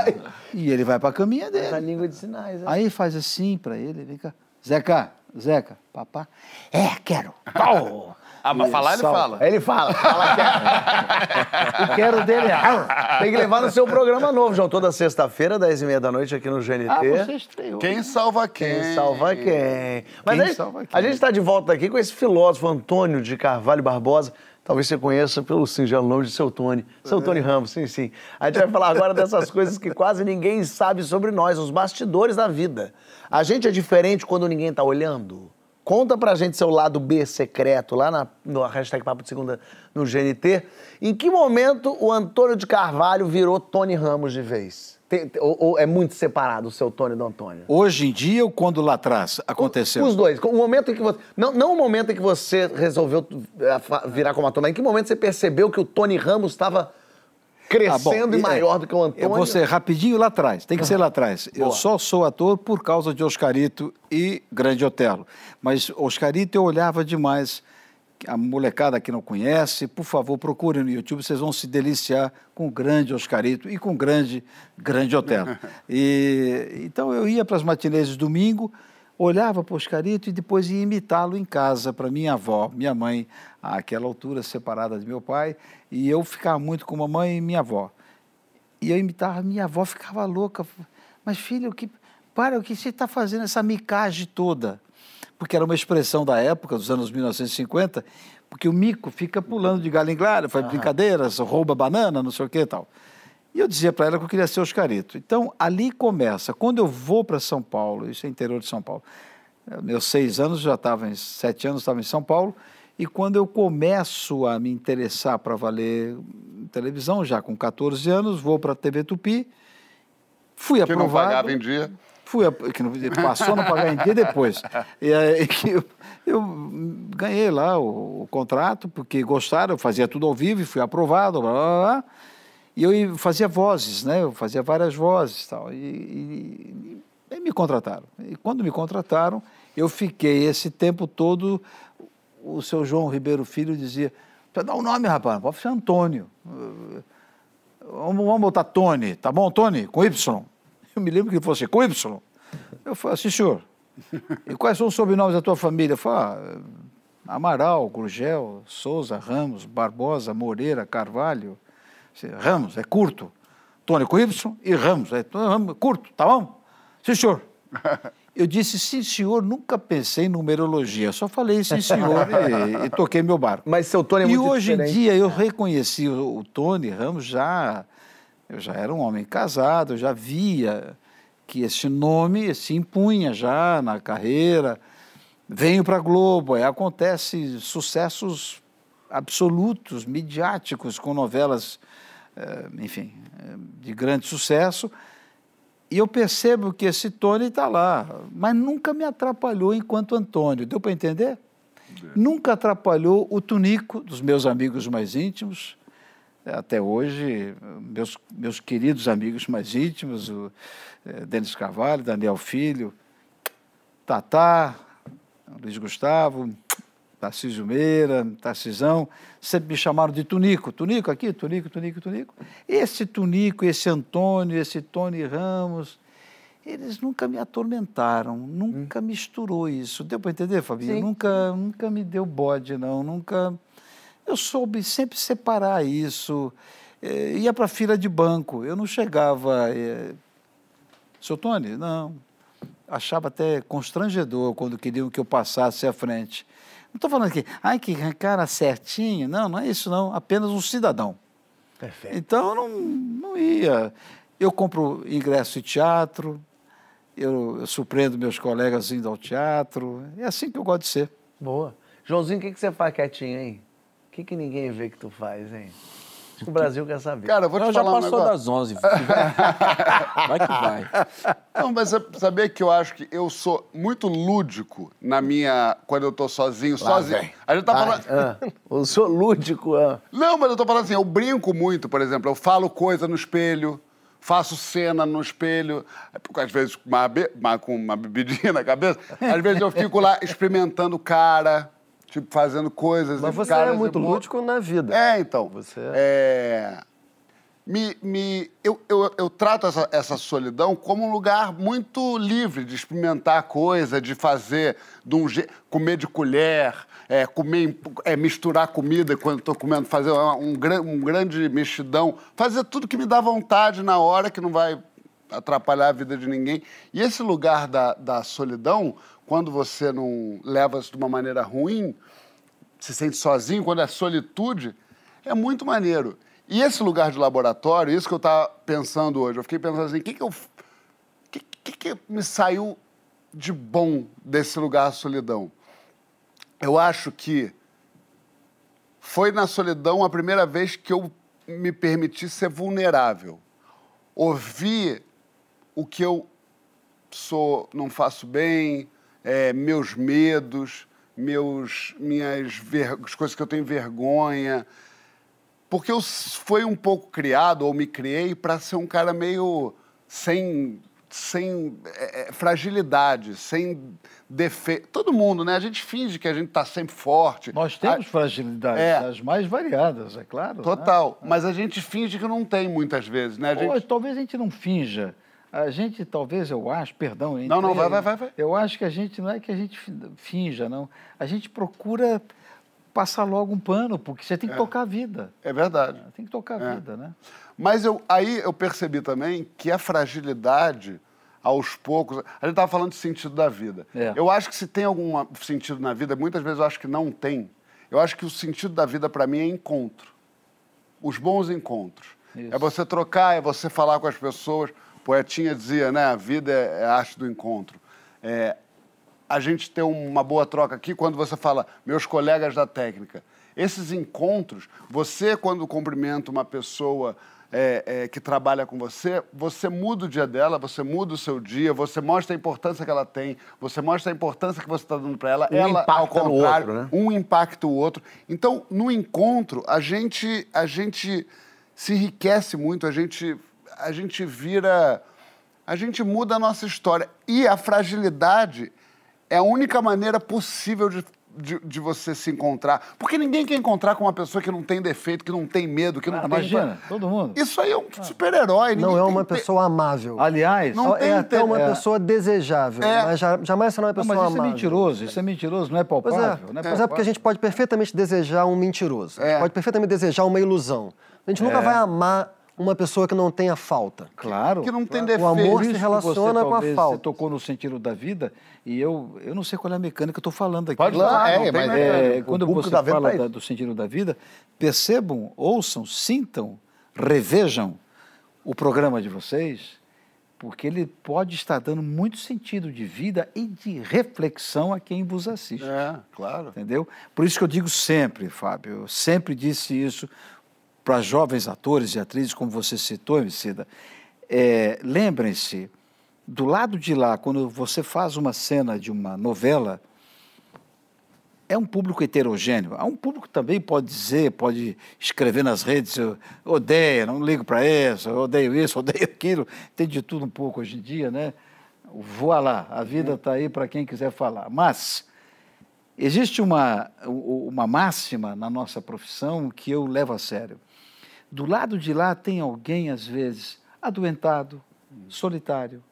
É, e ele vai para a caminha dele.
Na língua de sinais. né?
Aí faz assim para ele, vem cá. Zeca, Zeca, papá. É, quero. Pau.
Ah, mas falar ele fala.
Ele fala, fala quero.
O quero dele é.
Tem que levar no seu programa novo, João. Toda sexta-feira, 10 e meia da noite, aqui no GNT.
Ah, você estreou.
Quem salva quem?
Quem salva quem? Mas
Quem
a gente-
salva
a gente está de volta aqui com esse filósofo Antônio de Carvalho Barbosa. Talvez você conheça pelo singelo nome de seu Tony. Seu Tony Ramos, sim, sim. A gente vai falar agora dessas coisas que quase ninguém sabe sobre nós, os bastidores da vida. A gente é diferente quando ninguém está olhando? Conta pra gente seu lado B secreto, lá na, no hashtag Papo de Segunda no GNT. Em que momento o Antônio de Carvalho virou Tony Ramos de vez? Tem- ou, ou é muito separado o seu Tony do Antônio?
Hoje em dia ou quando lá atrás aconteceu?
Os dois. O momento em que você. Não, não o momento em que você resolveu eh, virar como ator, mas em que momento você percebeu que o Tony Ramos estava crescendo
Ah, bom,
e maior do que o Antônio?
Eu vou ser rapidinho lá atrás, tem que ser lá atrás. Eu
Boa.
só sou ator por causa de Oscarito e Grande Otelo. Mas Oscarito eu olhava demais. A molecada que não conhece, por favor, procurem no YouTube, vocês vão se deliciar com o grande Oscarito e com o grande Grande Otelo. E, então eu ia para as matinês de domingo, olhava para o Oscarito e depois ia imitá-lo em casa para minha avó, minha mãe, àquela altura separada de meu pai, e eu ficava muito com mamãe e minha avó. E eu imitava, minha avó ficava louca. Mas, filho, que, para, o que você está fazendo essa micagem toda? Porque era uma expressão da época, dos anos 1950, porque o mico fica pulando de galho em galho, faz brincadeiras, rouba banana, não sei o que e tal. E eu dizia para ela que eu queria ser Oscarito. Então, ali começa. Quando eu vou para São Paulo, isso é interior de São Paulo, meus seis anos já estava, em sete anos estava em São Paulo, e quando eu começo a me interessar para valer televisão, já com 14 anos, vou para a TV Tupi, fui
Que
aprovado.
não pagava em dia.
Fui, a- que não- passou a não pagar em dia depois. E aí que eu, eu ganhei lá o, o contrato, porque gostaram, eu fazia tudo ao vivo e fui aprovado, blá, blá, blá. E eu ia- fazia vozes, né? Eu fazia várias vozes e tal. E, e, e me contrataram. E quando me contrataram, eu fiquei esse tempo todo. O seu João Ribeiro Filho dizia: Precisa dar um nome, rapaz, pode ser Antônio. Vamos, vamos botar Tony, tá bom, Tony? Com Y. Eu me lembro que ele assim, com Y. Eu falei, assim, senhor. E quais são os sobrenomes da tua família? Eu falei, ah, Amaral, Gurgel, Souza, Ramos, Barbosa, Moreira, Carvalho. Ramos, é curto. Tony com Y e Ramos, é curto, tá bom? Sim, senhor. Eu disse, sim, senhor, nunca pensei em numerologia, só falei sim, senhor, e, e toquei meu barco.
Mas seu Tony é
E
muito
hoje em
diferente.
dia eu reconheci o, o Tony Ramos já, eu já era um homem casado, eu já via que esse nome se impunha já na carreira. Venho para a Globo, aí acontece sucessos absolutos, midiáticos, com novelas, eh, enfim, eh, de grande sucesso. E eu percebo que esse Tony está lá, mas nunca me atrapalhou enquanto Antônio. Deu para entender? Nunca atrapalhou o Tunico, dos meus amigos mais íntimos, até hoje, meus, meus queridos amigos mais íntimos, o eh, Denis Carvalho, Daniel Filho, Tatá, Luiz Gustavo, Tarcísio Meira, Tarcisão, sempre me chamaram de Tunico. Tunico aqui, Tunico, Tunico, Tunico. Esse Tunico, esse Antônio, esse Tony Ramos, eles nunca me atormentaram, nunca misturou isso. Deu para entender, Fabinho?
Sim.
Nunca, nunca me deu bode, não. Nunca. Eu soube sempre separar isso. Eh, ia para fila de banco. Eu não chegava. Eh, Seu Tony? Não. Achava até constrangedor quando queriam que eu passasse à frente. Não estou falando que, ai, que cara certinho. Não, não é isso, não. Apenas um cidadão.
Perfeito.
Então, eu não, não ia. Eu compro ingresso de teatro, eu, eu surpreendo meus colegas indo ao teatro. É assim que eu gosto de ser.
Boa. Joãozinho, o que, que você faz quietinho, hein? O que, que ninguém vê que tu faz, hein? Que o Brasil quer saber.
Cara, eu vou te
Não, já
falar um
passou
negócio.
das 11. Vai que vai.
Não, mas você sabia que eu acho que eu sou muito lúdico na minha. quando eu tô sozinho,
Lá
sozinho.
vem.
A gente tá
Vai,
falando.
ah, eu sou lúdico. ah.
Não, mas eu tô falando assim, eu brinco muito, por exemplo, eu falo coisa no espelho, faço cena no espelho, às vezes com uma, be- uma- com uma bebidinha na cabeça, às vezes eu fico lá experimentando cara, tipo, fazendo coisas.
Mas você é muito lúdico na vida.
É, então.
Você
É, me, me, eu, eu, eu trato essa, essa solidão como um lugar muito livre de experimentar coisa, de fazer, de um comer de colher, é, comer, é, misturar comida quando estou comendo, fazer um, gran- um grande mexidão, fazer tudo que me dá vontade na hora, que não vai atrapalhar a vida de ninguém. E esse lugar da, da solidão, quando você não leva isso de uma maneira ruim, se sente sozinho, quando é solitude, é muito maneiro. E esse lugar de laboratório, isso que eu estava pensando hoje, eu fiquei pensando assim, o que, que que, que, que me saiu de bom desse lugar solidão? Eu acho que foi na solidão a primeira vez que eu me permiti ser vulnerável. Ouvir o que eu sou, não faço bem, é, meus medos, meus, minhas ver- as coisas que eu tenho vergonha. Porque eu fui um pouco criado, ou me criei, para ser um cara meio sem, sem é, é, fragilidade, sem defeito. Todo mundo, né? A gente finge que a gente está sempre forte.
Nós temos fragilidades,
É.
as mais variadas, é claro. né?
Total. Mas a gente finge que não tem muitas vezes, né? A gente...
Ou talvez a gente não finja. A gente, talvez, eu acho, perdão?
Não, não, vai, vai, vai.
Eu acho que a gente, não é que a gente fi- finja, não. A gente procura passar logo um pano, porque você tem que
É.
tocar a vida.
É verdade.
Tem que tocar a
É.
vida, né?
Mas eu, aí eu percebi também que a fragilidade, aos poucos. A gente estava falando de sentido da vida.
É.
Eu acho que se tem algum sentido na vida, muitas vezes eu acho que não tem. Eu acho que o sentido da vida, para mim, é encontro. Os bons encontros.
Isso.
É você trocar, é você falar com as pessoas. O poetinha dizia, né? A vida é, é a arte do encontro. É, a gente ter uma boa troca aqui quando você fala, meus colegas da técnica. Esses encontros, você, quando cumprimenta uma pessoa é, é, que trabalha com você, você muda o dia dela, você muda o seu dia, você mostra a importância que ela tem, você mostra a importância que você está dando para ela.
Um
ela, ao contrário,
outro, né?
um impacta o outro. Então, no encontro, a gente, a gente se enriquece muito, a gente, a gente vira. A gente muda a nossa história. E a fragilidade é a única maneira possível de, de, de você se encontrar. Porque ninguém quer encontrar com uma pessoa que não tem defeito, que não tem medo, que não
Ah,
tem.
imagina, todo mundo.
Isso aí é um super-herói.
Não é
tem
uma
ter-
pessoa amável.
Aliás,
Não é até
inter-
uma
é.
pessoa desejável,
É.
mas já- jamais será uma
Não,
pessoa
mas isso é
amável.
mentiroso, isso é mentiroso, não é
Pois
palpável.
é,
não é
mas é
palpável.
porque a gente pode perfeitamente desejar um mentiroso.
É.
Pode perfeitamente desejar uma ilusão. A gente nunca
É.
vai amar uma pessoa que não tenha falta.
Claro.
Que não tem
claro.
defeito.
O amor se relaciona
você,
com a falta.
Você tocou no sentido da vida e eu, eu não sei qual é a mecânica que eu estou falando aqui.
Pode falar, é, mas
É,
é,
quando você fala
pra
da- do sentido da vida, percebam, ouçam, sintam, revejam o programa de vocês, porque ele pode estar dando muito sentido de vida e de reflexão a quem vos assiste.
É, claro.
Entendeu? Por isso que eu digo sempre, Fábio, eu sempre disse isso para jovens atores e atrizes, como você citou, Emicida. É, Lembrem-se, do lado de lá, quando você faz uma cena de uma novela, é um público heterogêneo. Há um público que também pode dizer, pode escrever nas redes, eu odeio, não ligo para isso, odeio isso, odeio aquilo. Tem de tudo um pouco hoje em dia, né? Voa lá, a vida está aí para quem quiser falar. Mas existe uma, uma máxima na nossa profissão que eu levo a sério. Do lado de lá tem alguém, às vezes, adoentado, solitário,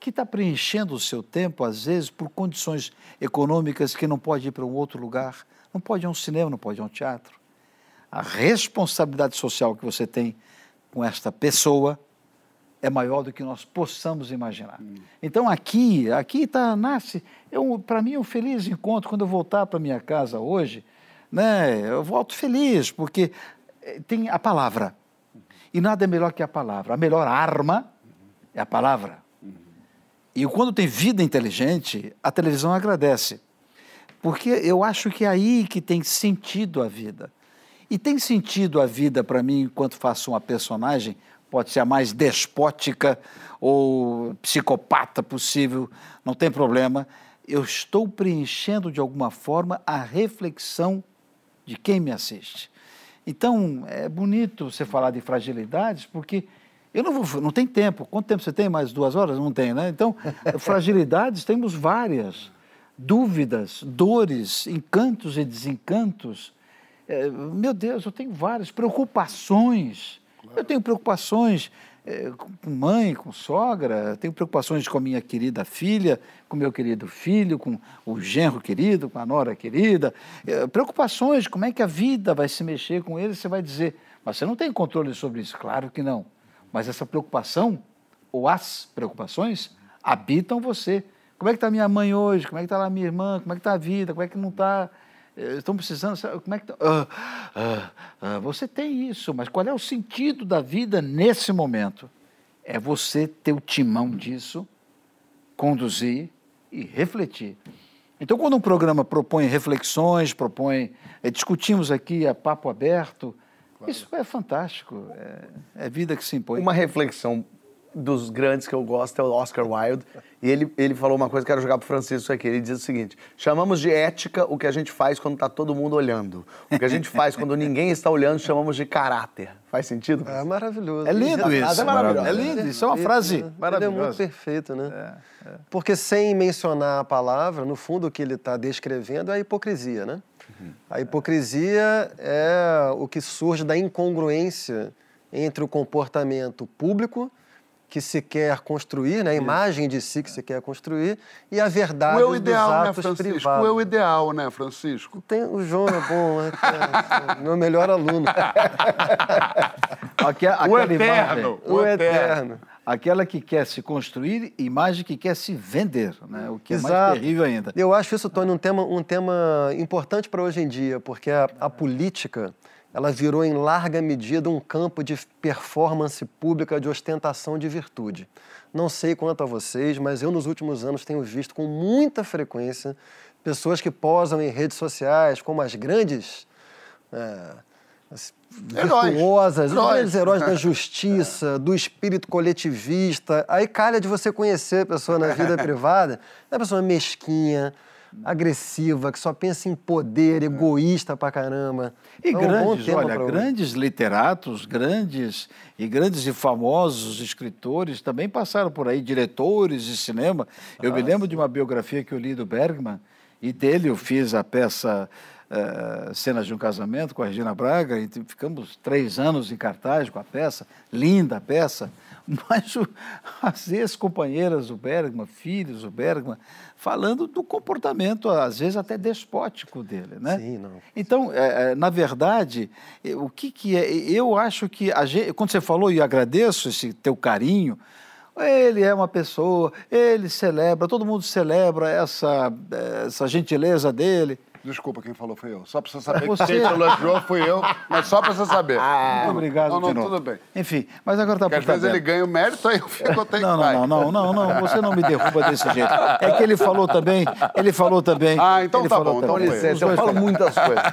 que está preenchendo o seu tempo, às vezes, por condições econômicas que não pode ir para um outro lugar, não pode ir a um cinema, não pode ir a um teatro. A responsabilidade social que você tem com esta pessoa é maior do que nós possamos imaginar. Então aqui, aqui tá nasce, para mim é um feliz encontro quando eu voltar para minha casa hoje, né? Eu volto feliz porque tem a palavra. E nada é melhor que a palavra. A melhor arma é a palavra. E quando tem vida inteligente, a televisão agradece. Porque eu acho que é aí que tem sentido a vida. E tem sentido a vida para mim enquanto faço uma personagem, pode ser a mais despótica ou psicopata possível, não tem problema. Eu estou preenchendo de alguma forma a reflexão de quem me assiste. Então, é bonito você falar de fragilidades, porque eu não vou, não tem tempo. Quanto tempo você tem? Mais duas horas? Não tem, né? Então, fragilidades temos várias. Dúvidas, dores, encantos e desencantos. É, meu Deus, eu tenho várias preocupações. Eu tenho preocupações com mãe, com sogra, tenho preocupações com a minha querida filha, com meu querido filho, com o genro querido, com a nora querida. É, preocupações, como é que a vida vai se mexer com ele? Você vai dizer, mas você não tem controle sobre isso? Claro que não. Mas essa preocupação, ou as preocupações, habitam você. Como é que está minha mãe hoje? Como é que está lá minha irmã? Como é que está a vida? Como é que não está? Eh, Estão precisando, sabe? como é que? Ah, ah, ah, você tem isso, mas qual é o sentido da vida nesse momento? É você ter o timão disso, conduzir e refletir. Então, quando um programa propõe reflexões, propõe. eh, discutimos aqui a papo aberto, isso é fantástico. É, é vida que se impõe.
Uma reflexão dos grandes que eu gosto é o Oscar Wilde. E ele, ele falou uma coisa que eu quero jogar pro Francisco aqui. Ele diz o seguinte: chamamos de ética o que a gente faz quando tá todo mundo olhando. O que a gente faz quando ninguém está olhando, chamamos de caráter. Faz sentido?
É maravilhoso.
É lindo isso.
É maravilhosa.
É lindo, isso é uma frase
Ele é muito
maravilhosa.
perfeito, né? Porque sem mencionar a palavra, no fundo o que ele está descrevendo é a hipocrisia, né? A hipocrisia é o que surge da incongruência entre o comportamento público que se quer construir, né? a imagem de si que se quer construir, e a verdade
O eu
dos
ideal, né,
atos
Francisco?
privados.
O eu ideal, né, Francisco?
Tem, o João é bom, é, é, é meu melhor aluno.
Aque- aquela imagem-
o eterno.
Aquela que quer se construir, imagem que quer se vender, né? o que é mais terrível ainda.
Eu acho isso, Tony, um tema, um tema importante para hoje em dia, porque a, a política ela virou em larga medida um campo de performance pública de ostentação de virtude. Não sei quanto a vocês, mas eu nos últimos anos tenho visto com muita frequência pessoas que posam em redes sociais como as grandes é, as
Heróis.
virtuosas, os
Heróis.
grandes heróis da justiça, do espírito coletivista. Aí calha de você conhecer a pessoa na vida privada, é uma pessoa mesquinha, agressiva, que só pensa em poder, egoísta pra caramba.
E
Então, é um
grandes,
tema
olha, grandes literatos, grandes e grandes e famosos escritores também passaram por aí, diretores de cinema. Eu
Ah,
me lembro de uma biografia que eu li do Bergman, e dele eu fiz a peça eh, Cenas de um Casamento com a Regina Braga, e ficamos três anos em cartaz com a peça, linda a peça. Mas o, as ex-companheiras do Bergman, filhos do Bergman, falando do comportamento, às vezes até despótico dele, né?
Sim, não.
Então, é, é, na verdade, eh, o que, que é? Eu acho que, gente, quando você falou, e agradeço esse teu carinho, ele é uma pessoa, ele celebra, todo mundo celebra essa, essa gentileza dele.
Desculpa, quem falou foi eu. Só pra você saber
Você-
que quem elogiou fui eu, mas só pra você saber.
Muito obrigado,
Não, não,
de novo.
tudo bem.
Enfim, mas agora tá
Porque às vezes ele ganha o mérito, aí eu fico até
Não, não, não, não, não, não, você não me derruba desse jeito. É que ele falou também, ele falou também.
Ah, então
ele
tá
falou
bom, então
dois
Eu falo
falaram.
muitas coisas.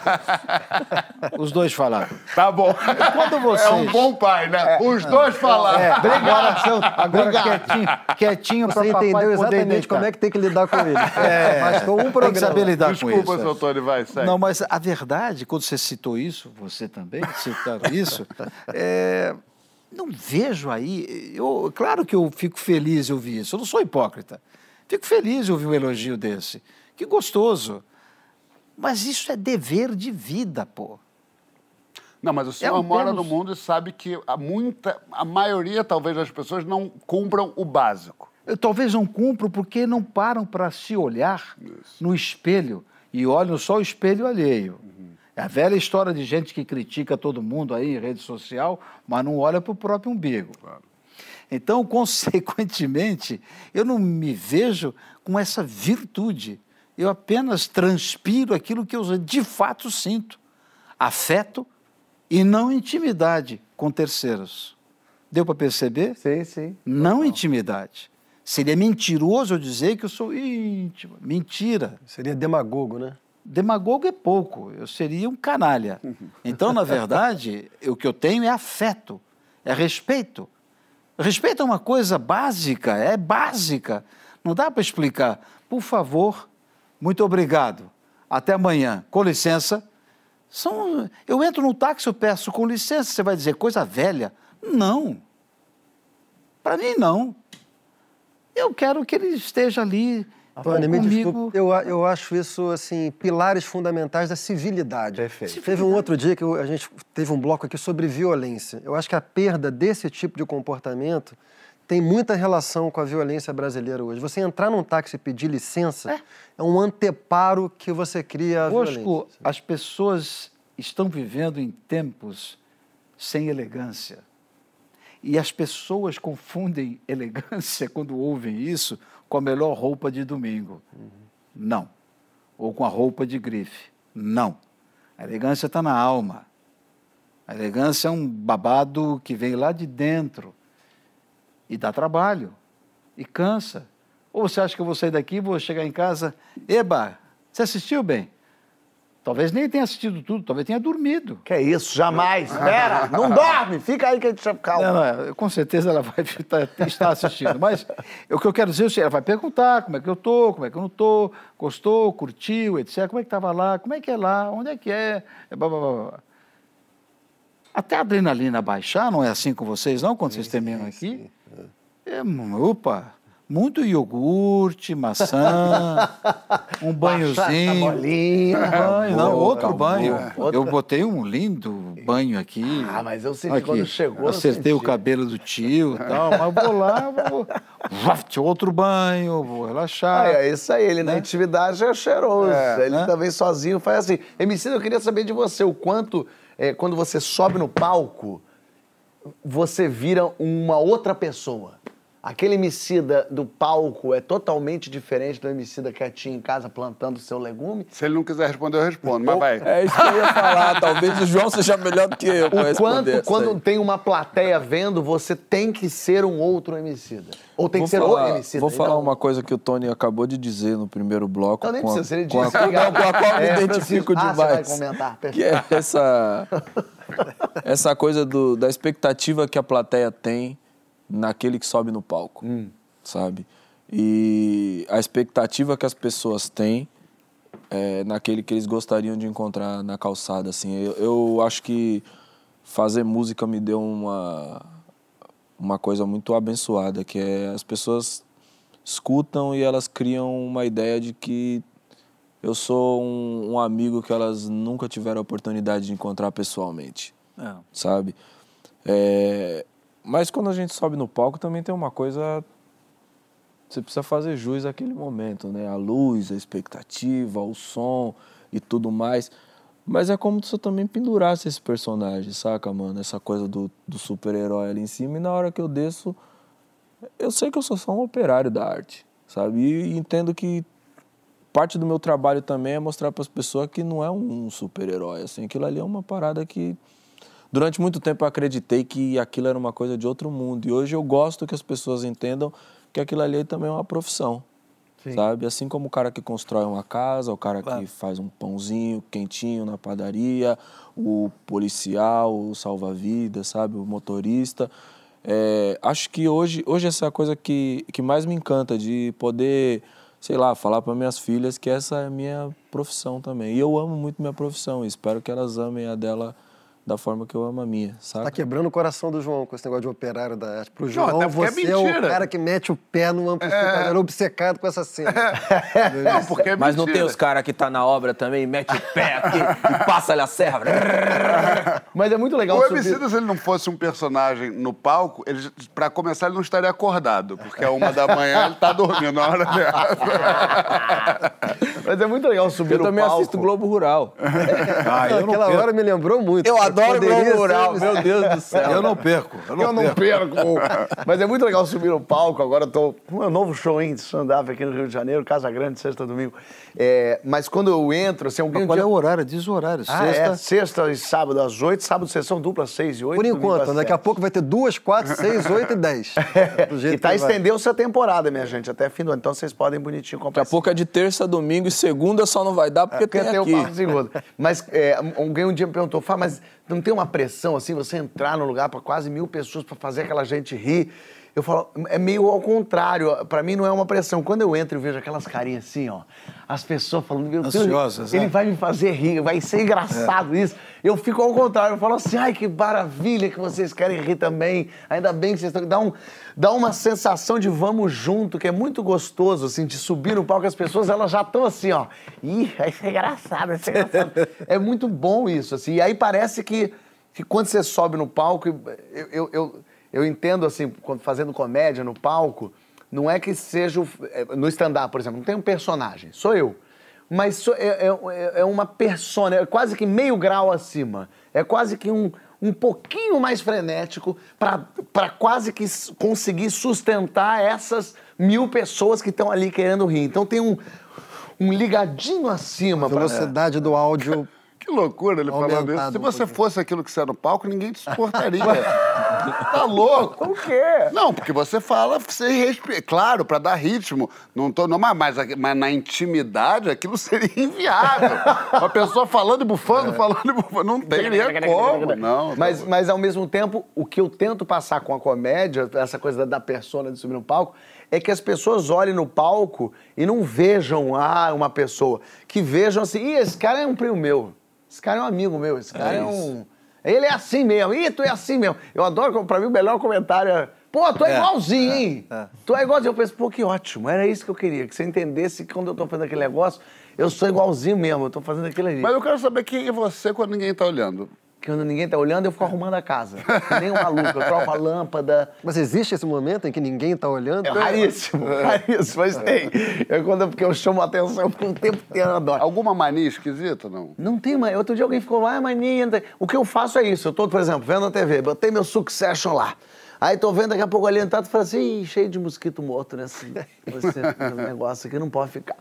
Os dois falaram.
Tá bom.
Quando vocês...
É um bom pai, né? Os dois falaram.
É, agora, agora
Obrigado.
quietinho, quietinho para
Você
papai
entendeu exatamente como é que tem que lidar com ele.
É,
Bastou um
tem
programa.
que saber lidar com
Desculpa,
isso.
seu Tony, vai, segue.
Não, mas a verdade, quando você citou isso, você também citaram isso, é, não vejo aí. Eu, claro que eu fico feliz de ouvir isso, eu não sou hipócrita. Fico feliz de ouvir um elogio desse. Que gostoso. Mas isso é dever de vida, pô.
Não, mas o senhor
um
mora no mundo e sabe que a, muita, a maioria, talvez, das pessoas não cumpram o básico.
Eu talvez não cumpro porque não param para se olhar no espelho e olham só o espelho alheio. É a velha história de gente que critica todo mundo aí em rede social, mas não olha para o próprio umbigo. Então, consequentemente, eu não me vejo com essa virtude. Eu apenas transpiro aquilo que eu de fato sinto: afeto e não intimidade com terceiros. Deu para perceber?
Sim, sim.
Não intimidade. Seria mentiroso eu dizer que eu sou íntimo. Mentira.
Seria demagogo, né?
Demagogo é pouco, eu seria um canalha. Então, na verdade, o que eu tenho é afeto, é respeito. Respeito é uma coisa básica, é básica. Não dá para explicar. Por favor, muito obrigado. Até amanhã. Com licença. São, eu entro no táxi, eu peço com licença. Você vai dizer coisa velha? Não. Para mim, não. Eu quero que ele esteja ali
Tony, me
comigo.
desculpe, eu, eu acho isso, assim, pilares fundamentais da civilidade.
Perfeito.
Teve um outro dia que eu- a gente teve um bloco aqui sobre violência. Eu acho que a perda desse tipo de comportamento tem muita relação com a violência brasileira hoje. Você entrar num táxi e pedir licença é, um anteparo que você cria a violência.
Bosco, as pessoas estão vivendo em tempos sem elegância. E as pessoas confundem elegância quando ouvem isso com a melhor roupa de domingo. Não. Ou com a roupa de grife. Não. A elegância está na alma. A elegância é um babado que vem lá de dentro e dá trabalho e cansa. Ou você acha que eu vou sair daqui vou chegar em casa, eba, você assistiu bem? Talvez nem tenha assistido tudo, talvez tenha dormido.
Que é isso, jamais. Espera, não dorme, fica aí que a gente calma.
Não, não, com certeza ela vai tá- estar assistindo. Mas o que eu quero dizer é o seguinte, ela vai perguntar como é que eu estou, como é que eu não estou, gostou, curtiu, etc. Como é que estava lá, como é que é lá, onde é que é, blá, blá, blá, blá. Até a adrenalina baixar, não é assim com vocês não, quando vocês terminam aqui? É, opa, muito iogurte, maçã, um banhozinho.
bolinha.
Um banho, não, outro
acabou.
banho.
Outra-
Eu botei um lindo
banho aqui.
Ah, mas eu senti
Aqui,
quando chegou,
Acertei o cabelo do tio e tal, mas vou lá, vou. Outro banho, vou relaxar.
Ah, é isso aí, ele na intimidade é cheiroso.
É,
ele
né?
também sozinho faz assim. Emicida, eu queria saber de você o quanto, é, quando você sobe no palco, você vira uma outra pessoa. Aquele emicida do palco é totalmente diferente do emicida quietinho em casa plantando seu legume.
Se ele não quiser responder, eu respondo, mas vai.
É isso que eu ia falar. Talvez o João seja melhor do que eu
O
responder
quanto, quando tem uma plateia vendo, você tem que ser um outro emicida. Ou tem
Vou
que ser
falar-
o emicida.
Vou falar
Então,
uma coisa que o Tony acabou de dizer no primeiro bloco.
Não, nem
com a-
precisa, se ele
com a-
disse,
não, com a qual eu me
É,
identifico
Francisco. Ah, você vai
demais.
comentar,
que é
perfeito.
essa, essa coisa do- da expectativa que a plateia tem naquele que sobe no palco,
Hum.
sabe? E a expectativa que as pessoas têm é, naquele que eles gostariam de encontrar na calçada, assim. Eu, eu acho que fazer música me deu uma uma coisa muito abençoada, que é as pessoas escutam e elas criam uma ideia de que eu sou um, um amigo que elas nunca tiveram a oportunidade de encontrar pessoalmente,
É.
sabe? É, mas quando a gente sobe no palco também tem uma coisa você precisa fazer jus àquele momento, né? A luz, a expectativa, o som e tudo mais. Mas é como se eu também pendurasse esse personagem, saca, mano? Essa coisa do, do super-herói ali em cima. E na hora que eu desço, eu sei que eu sou só um operário da arte, sabe? E, entendo que parte do meu trabalho também é mostrar para as pessoas que não é um super-herói, assim. Aquilo ali é uma parada que durante muito tempo eu acreditei que aquilo era uma coisa de outro mundo. E hoje eu gosto que as pessoas entendam que aquilo ali também é uma profissão.
Sim.
Sabe? Assim como o cara que constrói uma casa, o cara que faz um pãozinho quentinho na padaria, o policial, o salva-vidas, sabe? O motorista. É, acho que hoje, hoje essa é a coisa que, que mais me encanta, de poder, sei lá, falar para minhas filhas que essa é a minha profissão também. E eu amo muito minha profissão e espero que elas amem a dela da forma que eu amo a minha, sabe?
Tá quebrando o coração do João com esse negócio de operário da arte. Pro
Não,
João,
até porque é
você é, o
mentira.
cara que mete o pé no amplificador, obcecado com essa cena.
Não, porque é
Mas não tem
mentira.
os caras que tá na obra também, mete o pé aqui e passa ali a serra.
Mas é muito legal
O
subir-
Emicida, se ele não fosse um personagem no palco, ele, pra começar, ele não estaria acordado, porque a uma da manhã ele tá dormindo na hora dessa.
Mas é muito legal subir
Eu
no
também
palco.
assisto Globo Rural.
Ah, eu não
Aquela hora me lembrou muito.
Eu adoro Globo Rural, meu Deus do céu.
Eu não perco. Eu não,
Eu não
perco.
perco. Mas é muito legal subir no palco. Agora eu tô com um novo show em stand-up aqui no Rio de Janeiro, Casa Grande, sexta, domingo. É, mas quando eu entro, assim, alguém...
Mas qual é o horário? Diz o horário.
Ah,
Sexta.
é. Sexta e sábado às oito, sábado sessão dupla, seis e oito.
Por enquanto, daqui a pouco vai ter duas, quatro, seis, oito e dez. Jeito
E tá estendeu-se a temporada, minha gente, até fim do ano. Então vocês podem bonitinho comprar.
Daqui a pouco é de terça, domingo e segunda só não vai dar porque
Porque
tem
tem o
aqui.
Mas é, alguém um dia me perguntou, Fá, mas não tem uma pressão assim, você entrar no lugar para quase mil pessoas para fazer aquela gente rir? Eu falo, é meio ao contrário. Para mim não é uma pressão. Quando eu entro e vejo aquelas carinhas assim, ó, as pessoas falando, meu Deus,
Ansiosas,
ele
é.
vai me fazer rir, vai ser engraçado isso. Eu fico ao contrário, eu falo assim, ai que maravilha que vocês querem rir também. Ainda bem que vocês estão. Dá, um, dá uma sensação de vamos junto, que é muito gostoso, assim, de subir no palco, as pessoas elas já estão assim, ó. Ih, vai ser engraçado, vai ser engraçado. é muito bom isso, assim. E aí parece que, que quando você sobe no palco, eu, eu, eu, eu entendo, assim, quando fazendo comédia no palco, não é que seja. o- é, No stand-up, por exemplo, não tem um personagem, sou eu. Mas sou- é, é- é uma persona, é quase que meio grau acima. É quase que um, um pouquinho mais frenético para quase que conseguir sustentar essas mil pessoas que estão ali querendo rir. Então tem um, um ligadinho acima.
A
pra-
velocidade do áudio.
Que loucura ele falando isso. Se você fosse aquilo que você é no palco, ninguém te suportaria. tá louco?
O quê?
Não, porque você fala sem respeito. Claro, pra dar ritmo. Não tô, não, mas, mas, mas na intimidade aquilo seria inviável. Uma pessoa falando e bufando, falando e bufando. Não teria como. Não,
Mas, mas ao mesmo tempo, o que eu tento passar com a comédia, essa coisa da, persona de subir no palco, é que as pessoas olhem no palco e não vejam ah, uma pessoa. Que vejam assim, Ih, esse cara é um primo meu. Esse cara é um amigo meu. Esse cara é, um. Ele é assim mesmo. Ih, tu é assim mesmo. Eu adoro, pra mim, o melhor comentário é. Pô, tu é,
É,
igualzinho,
é,
hein?
é.
Tu é igualzinho. Eu penso, pô, que ótimo. Era isso que eu queria. Que você entendesse que quando eu tô fazendo aquele negócio, eu sou igualzinho mesmo. Eu tô fazendo aquilo ali.
Mas eu quero saber quem é você quando ninguém tá olhando.
Que quando ninguém tá olhando, eu fico arrumando a casa. Nem um maluco, eu troco a lâmpada.
Mas existe esse momento em que ninguém está olhando?
É raríssimo, raríssimo, mas tem. É quando, porque eu chamo a atenção por um tempo inteiro, eu adoro.
Alguma mania esquisita, não?
Não tem, mãe. Outro dia alguém ficou lá, ah, mania. não tem." O que eu faço é isso. Eu tô, por exemplo, vendo a TV, botei meu Succession lá. Aí tô vendo daqui a pouco ali entrado e falo assim, cheio de mosquito morto nesse, nesse negócio aqui, não pode ficar.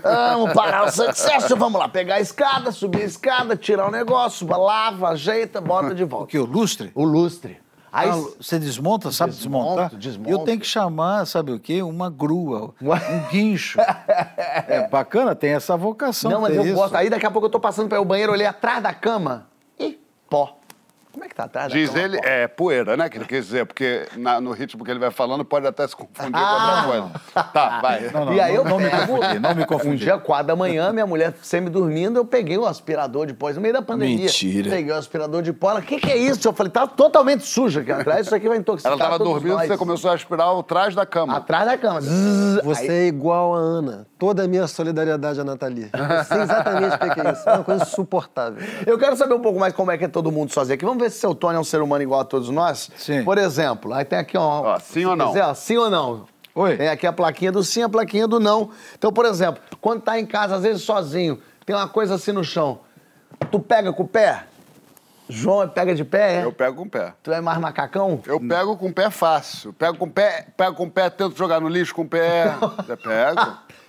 Vamos parar o Succession, vamos lá. Pegar a escada, subir a escada, tirar o negócio, lava, ajeita, bota de volta.
O que? O lustre?
O lustre. Aí
Ah, você desmonta, sabe desmontar?
desmonto.
Eu tenho que chamar, sabe o quê? Uma grua, um guincho. é bacana, tem essa vocação.
Não, mas eu
isso.
gosto. Aí daqui a pouco eu tô passando pelo banheiro, olhei atrás da cama. Ih, pó. Como é que tá atrás da
Diz
cama?
ele, é poeira, né? Que ele quis dizer, porque na- no ritmo que ele vai falando pode até se confundir com
Ah.
outra coisa. Tá, vai.
e aí eu
não me confundi, não me confundi.
Um dia, quatro da manhã, minha mulher semi-dormindo, eu peguei o aspirador de pó, no meio da pandemia.
Mentira.
Peguei o aspirador de pó, ela, o que, que é isso? Eu falei, tá totalmente sujo aqui atrás, isso aqui vai intoxicar
Ela tava
todos
dormindo,
nós.
você começou a aspirar o trás da cama.
Atrás da cama. Zzz,
Você
aí-
é igual a Ana. Toda a minha solidariedade a Nathalie. Eu sei exatamente o que é isso. É uma coisa insuportável.
Eu quero saber um pouco mais como é que é todo mundo sozinho aqui. Vamos ver se seu Tony é um ser humano igual a todos nós?
Sim.
Por exemplo, aí tem aqui, ó.
Ó, sim ou não?
quiser, ó, sim ou não?
Oi.
Tem aqui a plaquinha do sim, a plaquinha do não. Então, por exemplo, quando tá em casa, às vezes sozinho, tem uma coisa assim no chão. Tu pega com o pé? João pega de pé, é?
Eu pego com o pé.
Tu é mais macacão?
Eu pego com o pé fácil. Pego com o pé, pego com o pé, tento jogar no lixo com o pé. Eu pego.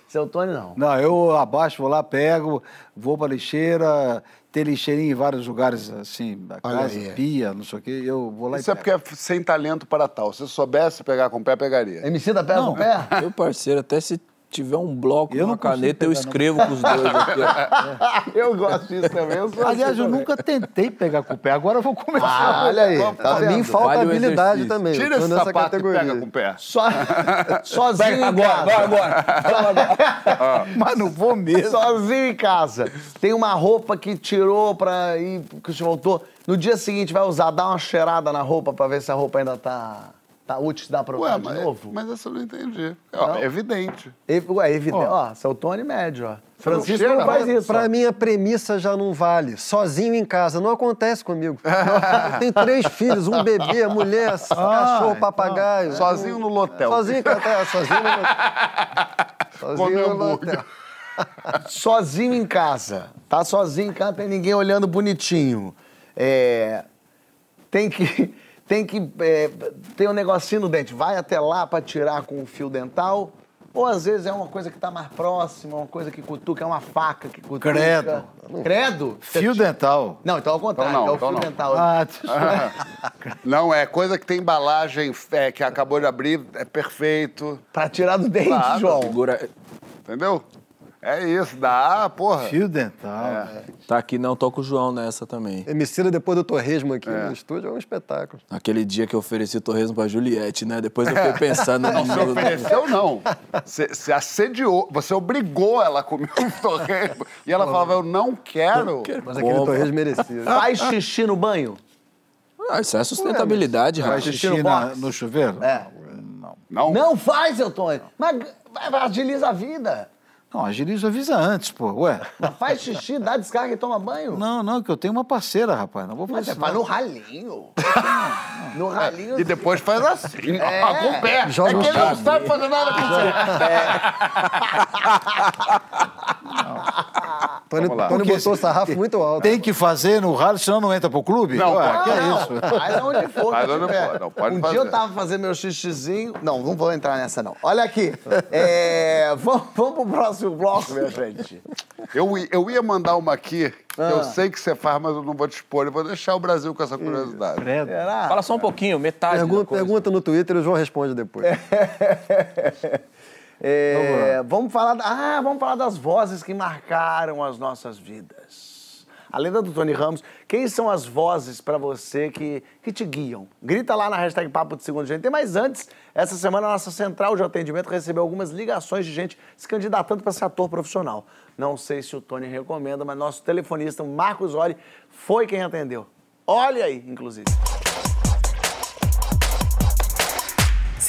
Seu Tony, não.
Não, eu abaixo, vou lá, pego, vou pra lixeira, tem lixeirinha em vários lugares, assim, da
Olha
casa,
aí.
pia, não sei o quê, eu vou lá
Isso
e
é
pego.
porque é sem talento para tal. Se eu soubesse pegar com o pé, pegaria.
MC da pega com o pé?
Meu parceiro, até se tiver um bloco e
Eu
uma caneta, eu
não.
escrevo com os dois aqui. ó.
eu gosto disso também. Eu sou
Aliás,
assim
eu
também.
nunca tentei pegar com o pé, agora eu vou começar.
Ah, olha aí, tá
Pra mim falta
Vale
habilidade também.
Tira esse
nessa
sapato
categoria.
e pega com o pé.
Só, sozinho
agora,
casa.
vai agora. Agora.
Mas não vou mesmo.
Sozinho em casa. Tem uma roupa que tirou pra ir, que você voltou. No dia seguinte vai usar, dá uma cheirada na roupa pra ver se a roupa ainda tá, tá útil, dá pra usar de
mas,
novo.
mas essa eu não entendi. Ó, é evidente.
E- Ué, evidente. Ó, seu Tony médio, ó. Francisco
cheira,
não faz isso.
Pra
ó.
mim, a premissa já não vale. Sozinho em casa. Não acontece comigo. Eu tenho três filhos, um bebê, mulher, cachorro, papagaio.
Sozinho no lotel.
Sozinho em casa. é, Sozinho no lotel. Sozinho no lotel.
Sozinho em casa. Tá sozinho em casa, tem ninguém olhando bonitinho. É, tem que. Tem que. é, tem um negocinho no dente. Vai até lá pra tirar com o fio dental. Ou às vezes é uma coisa que tá mais próxima, uma coisa que cutuca, é uma faca que cutuca.
Credo.
Credo?
Fio dental.
Não, então ao contrário,
Então não,
é o
então
fio
não.
dental.
Ah,
Não, é coisa que tem embalagem é, que acabou de abrir, é perfeito.
Pra tirar do dente,
Claro.
João.
Segura.
Entendeu? É isso, dá, porra.
fio dental.
É.
Tá aqui, não, tô com o João nessa também.
Emicida depois do torresmo aqui no estúdio é um espetáculo.
Aquele dia que eu ofereci torresmo pra Juliette, né? Depois eu fiquei pensando
Não, você ofereceu, não. Você, assediou, você obrigou ela a comer um torresmo. E ela falava, eu não quero.
Mas aquele torresmo merecia.
Faz xixi no banho?
Ah, isso é sustentabilidade, rapaz.
xixi
no
na- no chuveiro?
É.
Não?
Não faz, seu Tony. Mas agiliza a vida.
Não, agiliza avisa antes, pô. Ué.
Mas faz xixi, dá descarga e toma banho.
Não, não, que eu tenho uma parceira, rapaz. Não vou
Mas
fazer
é
isso.
faz
não.
no ralinho. No ralinho.
E depois faz assim,
É.
ó, com o pé.
Joga
é que ele não sabe fazer nada com o
Tony. Tony
Porque
botou o
se-
sarrafo muito alto.
Tem que fazer no ralo, senão não entra pro clube?
Não,
Ué,
pode.
que é isso?
Faz onde for.
Faz onde for, não, pode
um
fazer.
dia eu tava fazendo meu xixizinho. Não, não vou entrar nessa, não. Olha aqui. É, vamos, vamos pro próximo bloco, minha gente.
Eu, eu ia mandar uma aqui, que
Ah.
eu sei que você faz, mas eu não vou te expor. Eu vou deixar o Brasil com essa curiosidade.
Credo.
Fala só um pouquinho, metade da
Pergunta,
coisa.
pergunta no Twitter e o João responde depois.
É, vamos falar. da- Ah, vamos falar das vozes que marcaram as nossas vidas. A lenda do Tony Ramos, quem são as vozes pra você que, que te guiam? Grita lá na hashtag Papo de Segundo GNT, mas antes, essa semana a nossa central de atendimento recebeu algumas ligações de gente se candidatando para ser ator profissional. Não sei se o Tony recomenda, mas nosso telefonista, o Marcos Oli, foi quem atendeu. Olha aí, inclusive.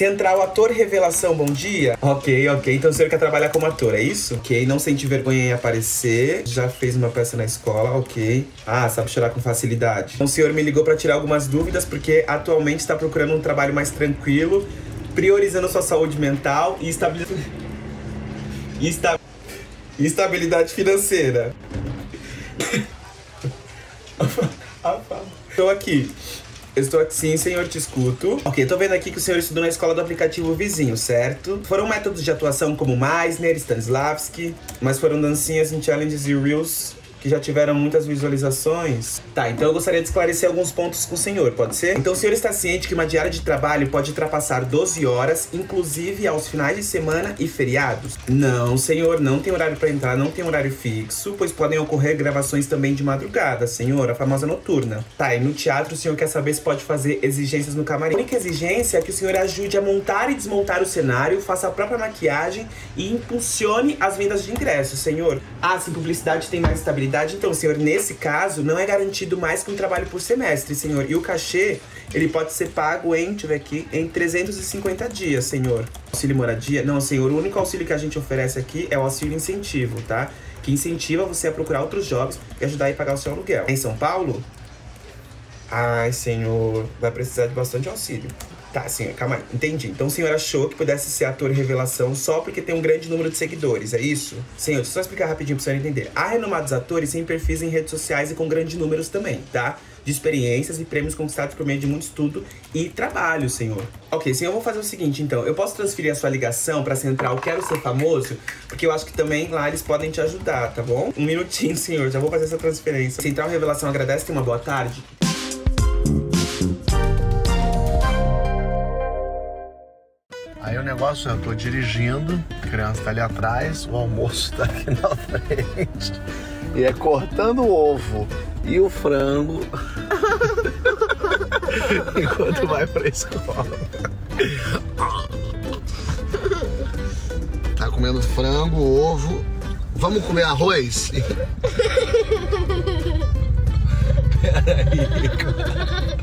Central Ator Revelação, bom dia. Ok, ok. Então o senhor quer trabalhar como ator, é isso? Ok, não sente vergonha em aparecer. Já fez uma peça na escola, ok. Ah, sabe chorar com facilidade. Então o senhor me ligou para tirar algumas dúvidas porque atualmente está procurando um trabalho mais tranquilo, priorizando sua saúde mental e estabilidade. Esta- estabilidade financeira. Estou aqui. Estou aqui, sim, senhor, te escuto. Ok, tô vendo aqui que o senhor estudou na escola do aplicativo vizinho, certo? Foram métodos de atuação como Meisner, Stanislavski, mas foram dancinhas em challenges e reels que já tiveram muitas visualizações. Tá, então eu gostaria de esclarecer alguns pontos com o senhor, pode ser? Então o senhor está ciente que uma diária de trabalho pode ultrapassar 12 horas, inclusive aos finais de semana e feriados? Não, senhor, não tem horário para entrar, não tem horário fixo, pois podem ocorrer gravações também de madrugada, senhor, a famosa noturna. Tá, e no teatro o senhor quer saber se pode fazer exigências no camarim? A única exigência é que o senhor ajude a montar e desmontar o cenário, faça a própria maquiagem e impulsione as vendas de ingressos, senhor. Ah, se publicidade tem mais estabilidade, então, senhor, nesse caso, não é garantido mais que um trabalho por semestre, senhor. E o cachê, ele pode ser pago em, deixa eu ver aqui, em 350 dias, senhor. Auxílio moradia? Não, senhor, o único auxílio que a gente oferece aqui é o auxílio incentivo, tá? Que incentiva você a procurar outros jobs e ajudar a pagar o seu aluguel. Em São Paulo? Ai, senhor, vai precisar de bastante auxílio. Tá, senhor, calma aí. Entendi. Então o senhor achou que pudesse ser ator revelação só porque tem um grande número de seguidores, é isso? Senhor, deixa eu só explicar rapidinho pro senhor entender. Há renomados atores sem perfis em redes sociais e com grandes números também, tá? De experiências e prêmios conquistados por meio de muito estudo e trabalho, senhor. Ok, senhor, eu vou fazer o seguinte, então. Eu posso transferir a sua ligação pra central Quero Ser Famoso? Porque eu acho que também lá eles podem te ajudar, tá bom? Um minutinho, senhor. Já vou fazer essa transferência. Central Revelação agradece. Tenha uma boa tarde.
O negócio é, eu tô dirigindo, a criança tá ali atrás, o almoço tá aqui na frente. E é cortando o ovo e o frango enquanto vai pra escola. Tá comendo frango, ovo. Vamos comer arroz? Peraí,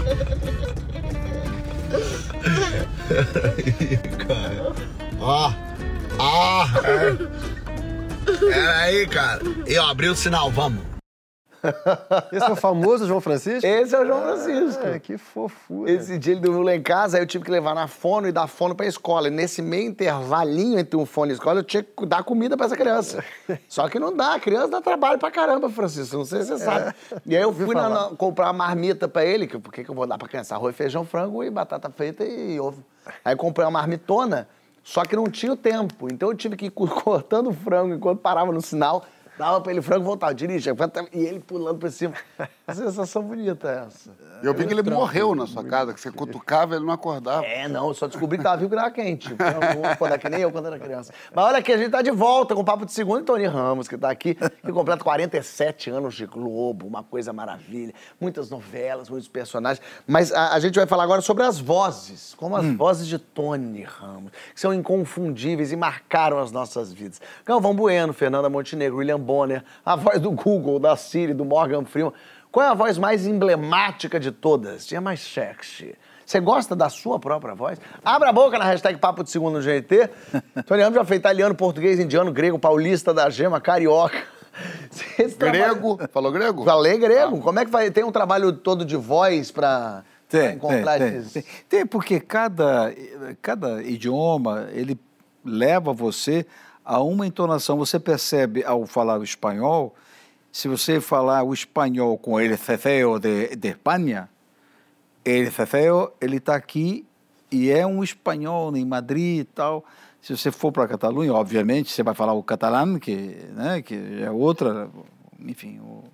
Peraí, cara. Ó. Ó. Peraí, cara. E ó, abriu o sinal, vamos.
Esse é o famoso João Francisco?
Esse é o João Francisco.
É, que fofura.
Esse dia ele dormiu lá em casa, aí eu tive que levar na fono e dar fono pra escola. E nesse meio intervalinho entre um fone e escola, eu tinha que dar comida pra essa criança. Só que não dá, a criança dá trabalho pra caramba, Francisco, não sei se você sabe. E aí eu fui na- na- comprar uma marmita pra ele, que por que eu vou dar pra criança? Arroz, feijão, frango e batata frita e ovo. Aí eu comprei uma marmitona, só que não tinha o tempo. Então eu tive que ir co- cortando o frango enquanto parava no sinal, dava pra ele frango e voltava, dirige. E ele pulando pra cima. Sensação bonita essa.
Eu vi que ele morreu na sua casa, que você cutucava e ele não acordava.
É, não, eu só descobri que tava vivo que era quente. Quando era que nem eu quando era criança. Mas olha aqui, a gente tá de volta com o Papo de Segundo e Tony Ramos, que tá aqui, que completa 47 anos de Globo, uma coisa maravilha. Muitas novelas, muitos personagens. Mas a, a gente vai falar agora sobre as vozes, como as vozes de Tony Ramos, que são inconfundíveis e marcaram as nossas vidas. Galvão Bueno, Fernanda Montenegro, William Bonner, a voz do Google, da Siri, do Morgan Freeman. Qual é a voz mais emblemática de todas? Tinha mais sexy. Você gosta da sua própria voz? Abra a boca na hashtag Papo de Segundo no GT. Tony Ramos já fez italiano, português, indiano, grego, paulista da gema, carioca. Esse
Grego? Falou grego?
Falei grego. Como é que vai? Tem um trabalho todo de voz
Tem,
encontrar
tem, tem,
esses...
tem. Tem, porque cada, cada idioma, ele leva você a uma entonação. Você percebe ao falar o espanhol, se você falar o espanhol com ele cefeo de, de Espanha, ele cefeo, ele está aqui e é um espanhol em Madrid e tal. Se você for para a Catalunha, obviamente, você vai falar o catalão, que, né, que é outra, enfim, o-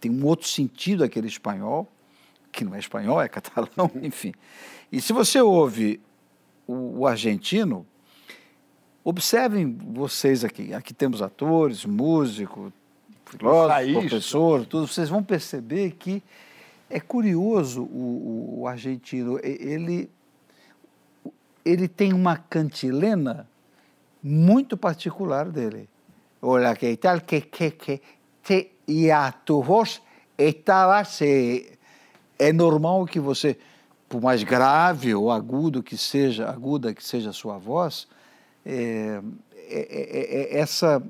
tem um outro sentido aquele espanhol, que não é espanhol, é catalão, enfim. E se você ouve o, o argentino, observem vocês aqui. Aqui temos atores, músicos, filósofos,
Raiz.
professor, tudo. Vocês vão perceber que é curioso o, o- argentino. Ele, ele tem uma cantilena muito particular dele. Olha, que tal, que, que, que, te, e a tu voz estava, se, é normal que você por mais grave ou agudo que seja, aguda que seja a sua voz, é, é- é- é- essa,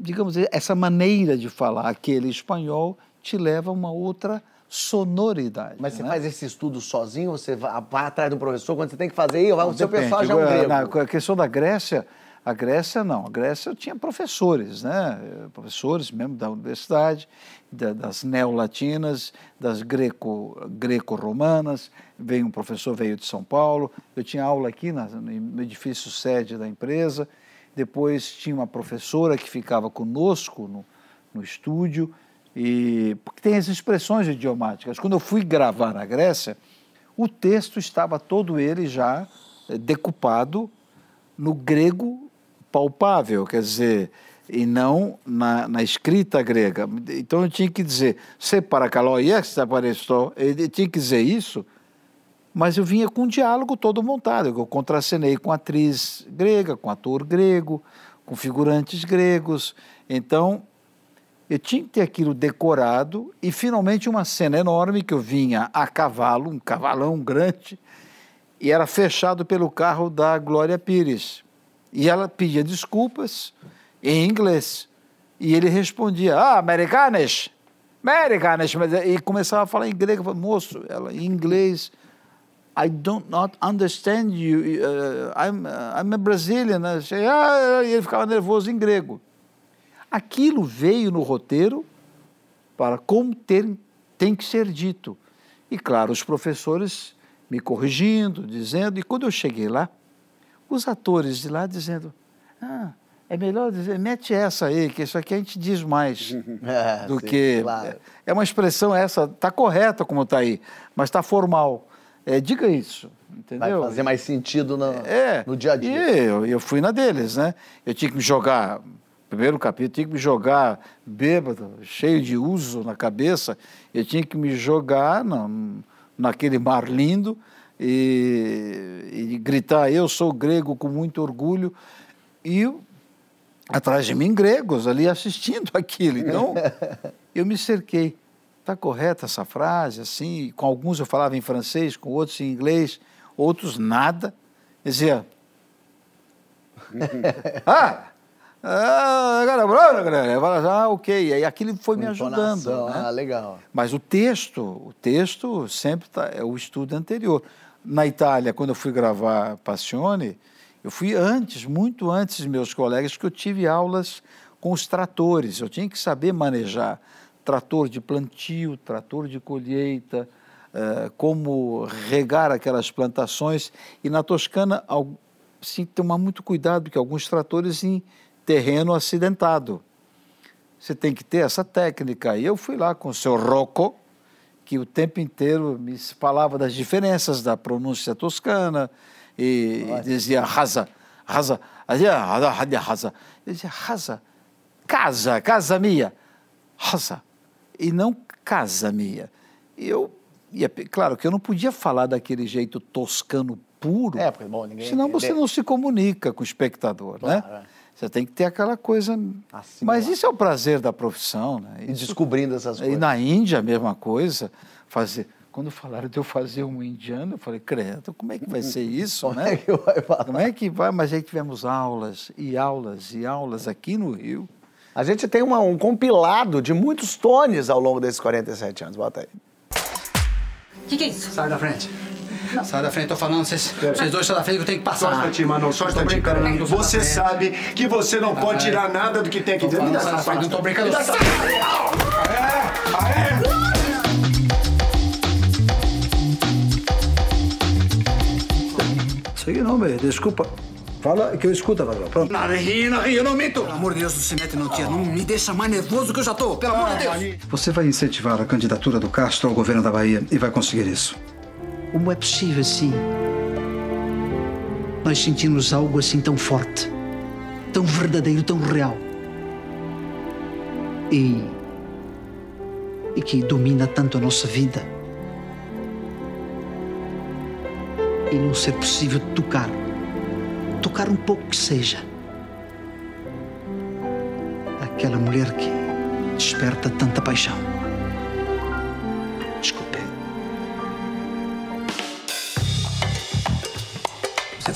digamos, essa maneira de falar aquele espanhol te leva a uma outra sonoridade.
Mas você
né?
faz esse estudo sozinho? Você vai, vai atrás do professor? Quando você tem que fazer, aí, vai, o seu pessoal já é um grego.
Na a questão da Grécia, a Grécia não. A Grécia tinha professores, né? Professores mesmo da universidade, da- das neolatinas, das greco, greco-romanas. Veio um professor, veio de São Paulo. Eu tinha aula aqui na- no edifício sede da empresa. Depois tinha uma professora que ficava conosco no, no estúdio. E, porque tem as expressões idiomáticas. Quando eu fui gravar na Grécia, o texto estava todo ele já eh, decupado no grego palpável, quer dizer, e não na, na escrita grega. Então eu tinha que dizer, se para calóies apareceu, ele tinha que dizer isso, mas eu vinha com um diálogo todo montado, eu contracenei com atriz grega, com ator grego, com figurantes gregos, então eu tinha que ter aquilo decorado e finalmente uma cena enorme que eu vinha a cavalo, um cavalão grande, e era fechado pelo carro da Glória Pires. E ela pedia desculpas em inglês. E ele respondia, ah, americanas, americanas, mas- e começava a falar em grego, falava, moço, ela em inglês, I don't not understand you, uh, I'm, uh, I'm a Brazilian, né? Ah, e ele ficava nervoso em grego. Aquilo veio no roteiro para como ter, tem que ser dito. E, claro, os professores me corrigindo, dizendo, e quando eu cheguei lá, os atores de lá dizendo, ah, é melhor dizer, mete essa aí, que isso aqui a gente diz mais
É,
do
sim,
que...
claro.
É uma expressão essa, está correta como está aí, mas está formal. É, diga isso, entendeu?
Vai fazer mais sentido no,
É,
no dia a dia.
E eu, eu fui na deles, né? Eu tinha que me jogar, primeiro capítulo, tinha que me jogar bêbado, cheio de uso na cabeça, eu tinha que me jogar na, naquele mar lindo e, e gritar, eu sou grego com muito orgulho, e atrás de mim gregos ali assistindo aquilo. Então, eu me cerquei. Está correta essa frase, assim? Com alguns eu falava em francês, com outros em inglês, outros nada. Eu dizia, ah, ah, falava, ah, ok. Aí aquilo foi me ajudando. Né?
Ah, legal.
Mas o texto, o texto sempre tá, é o estudo anterior. Na Itália, quando eu fui gravar Passione, eu fui antes, muito antes dos meus colegas, porque eu tive aulas com os tratores. Eu tinha que saber manejar trator de plantio, trator de colheita, eh, como regar aquelas plantações. E na Toscana, sim, tomar muito cuidado, porque alguns tratores em terreno acidentado. Você tem que ter essa técnica. E eu fui lá com o seu Rocco, que o tempo inteiro me falava das diferenças da pronúncia toscana e dizia rasa, rasa, dizia rasa, rasa. Eu dizia rasa, casa, casa minha, rasa, e não casa minha. E eu, ia, claro que eu não podia falar daquele jeito toscano puro,
É, porque, bom, ninguém
senão você
entender.
não se comunica com o espectador,
Claro,
né?
é.
Você tem que ter aquela coisa. Mas isso é o prazer da profissão, né?
E descobrindo essas
e
coisas.
na Índia, a mesma coisa. Fazer. Quando falaram de eu fazer um indiano, eu falei, credo, como é que vai ser isso,
Como
né?
é que vai falar?
Como é que vai? Mas aí tivemos aulas e aulas e aulas aqui no Rio.
A gente tem uma- um compilado de muitos tones ao longo desses 47 anos. Bota aí.
O que, que é isso?
Sai da frente. Sai da frente, tô falando, vocês, vocês dois saem da frente que eu tenho que passar.
Só um instantinho, Manu, só um instantinho.
não
Você sabe que você não pode tirar nada do que tem aqui dentro. Me dá essa
não tô brincando.
Me dá essa-
Segui não, bem, desculpa. Fala que eu escuto, Vazão. Pronto.
Não, ri, não ri, eu não minto. Pelo amor de Deus, não se mete não, tia. Não me deixa mais nervoso que eu já tô. Pelo amor de Deus.
Você vai incentivar a candidatura do Castro ao governo da Bahia e vai conseguir isso.
Como é possível assim? Nós sentimos algo assim tão forte, tão verdadeiro, tão real. E. e que domina tanto a nossa vida. E não ser possível tocar. Tocar um pouco que seja. Aquela mulher que desperta tanta paixão. Desculpe.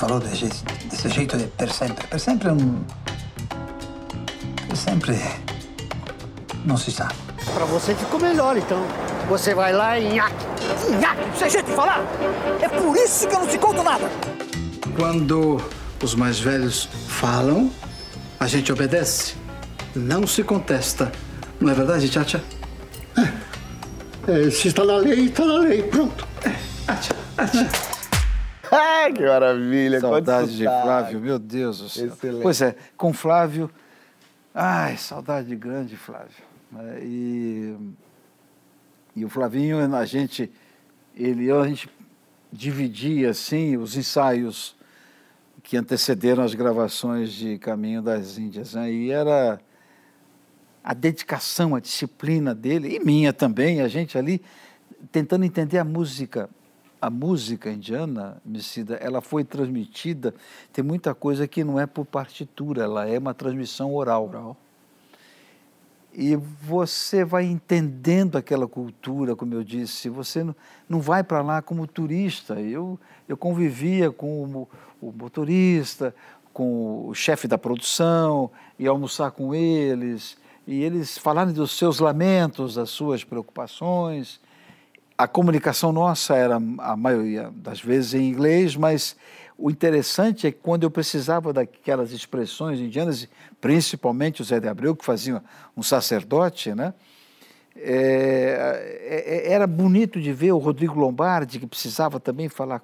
falou desse, desse jeito de per sempre. Per sempre é um. Per sempre. Não se sabe.
Pra você ficou melhor, então. Você vai lá e nhaque. Nhaque, sem jeito de falar. É por isso que eu não te conto nada.
Quando os mais velhos falam, a gente obedece. Não se contesta. Não é verdade, Tchatcha? É, se está na lei, está na lei. Pronto.
Ai, que maravilha.
Saudade de. Flávio, meu Deus do céu.
Excelente.
Pois é, com Flávio, ai, saudade grande, Flávio. né? E, e o Flavinho, a gente, ele, a gente dividia assim os ensaios que antecederam as gravações de Caminho das Índias, né? E era a dedicação, a disciplina dele, e minha também, a gente ali tentando entender a música. A música indiana, Messida, ela foi transmitida, tem muita coisa que não é por partitura, ela é uma transmissão oral. E você vai entendendo aquela cultura, como eu disse, você não, não vai para lá como turista. Eu, eu convivia com o, o motorista, com o chefe da produção, ia almoçar com eles, e eles falarem dos seus lamentos, das suas preocupações. A comunicação nossa era, a maioria das vezes, em inglês, mas o interessante é que quando eu precisava daquelas expressões indianas, principalmente o Zé de Abreu, que fazia um sacerdote, né? É, é, era bonito de ver o Rodrigo Lombardi, que precisava também falar,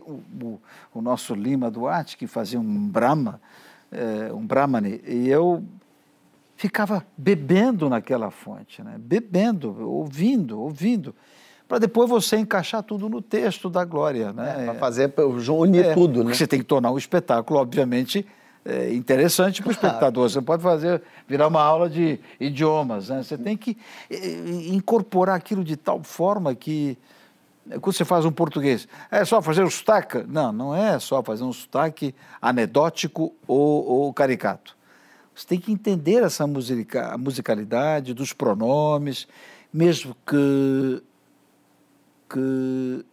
o, o, nosso Lima Duarte, que fazia um Brahma, é, um Brahmane, e eu ficava bebendo naquela fonte, né? bebendo, ouvindo, ouvindo, para depois você encaixar tudo no texto da Glória. Né?
Para fazer, unir tudo, né?
Você tem que tornar o espetáculo, obviamente, é, interessante para o espectador. Você pode fazer, virar uma aula de idiomas. Né? Você tem que eh, incorporar aquilo de tal forma que, quando você faz um português, é só fazer o sotaque? Não, não é só fazer um sotaque anedótico ou, ou caricato. Você tem que entender essa musica, a musicalidade dos pronomes, mesmo que, que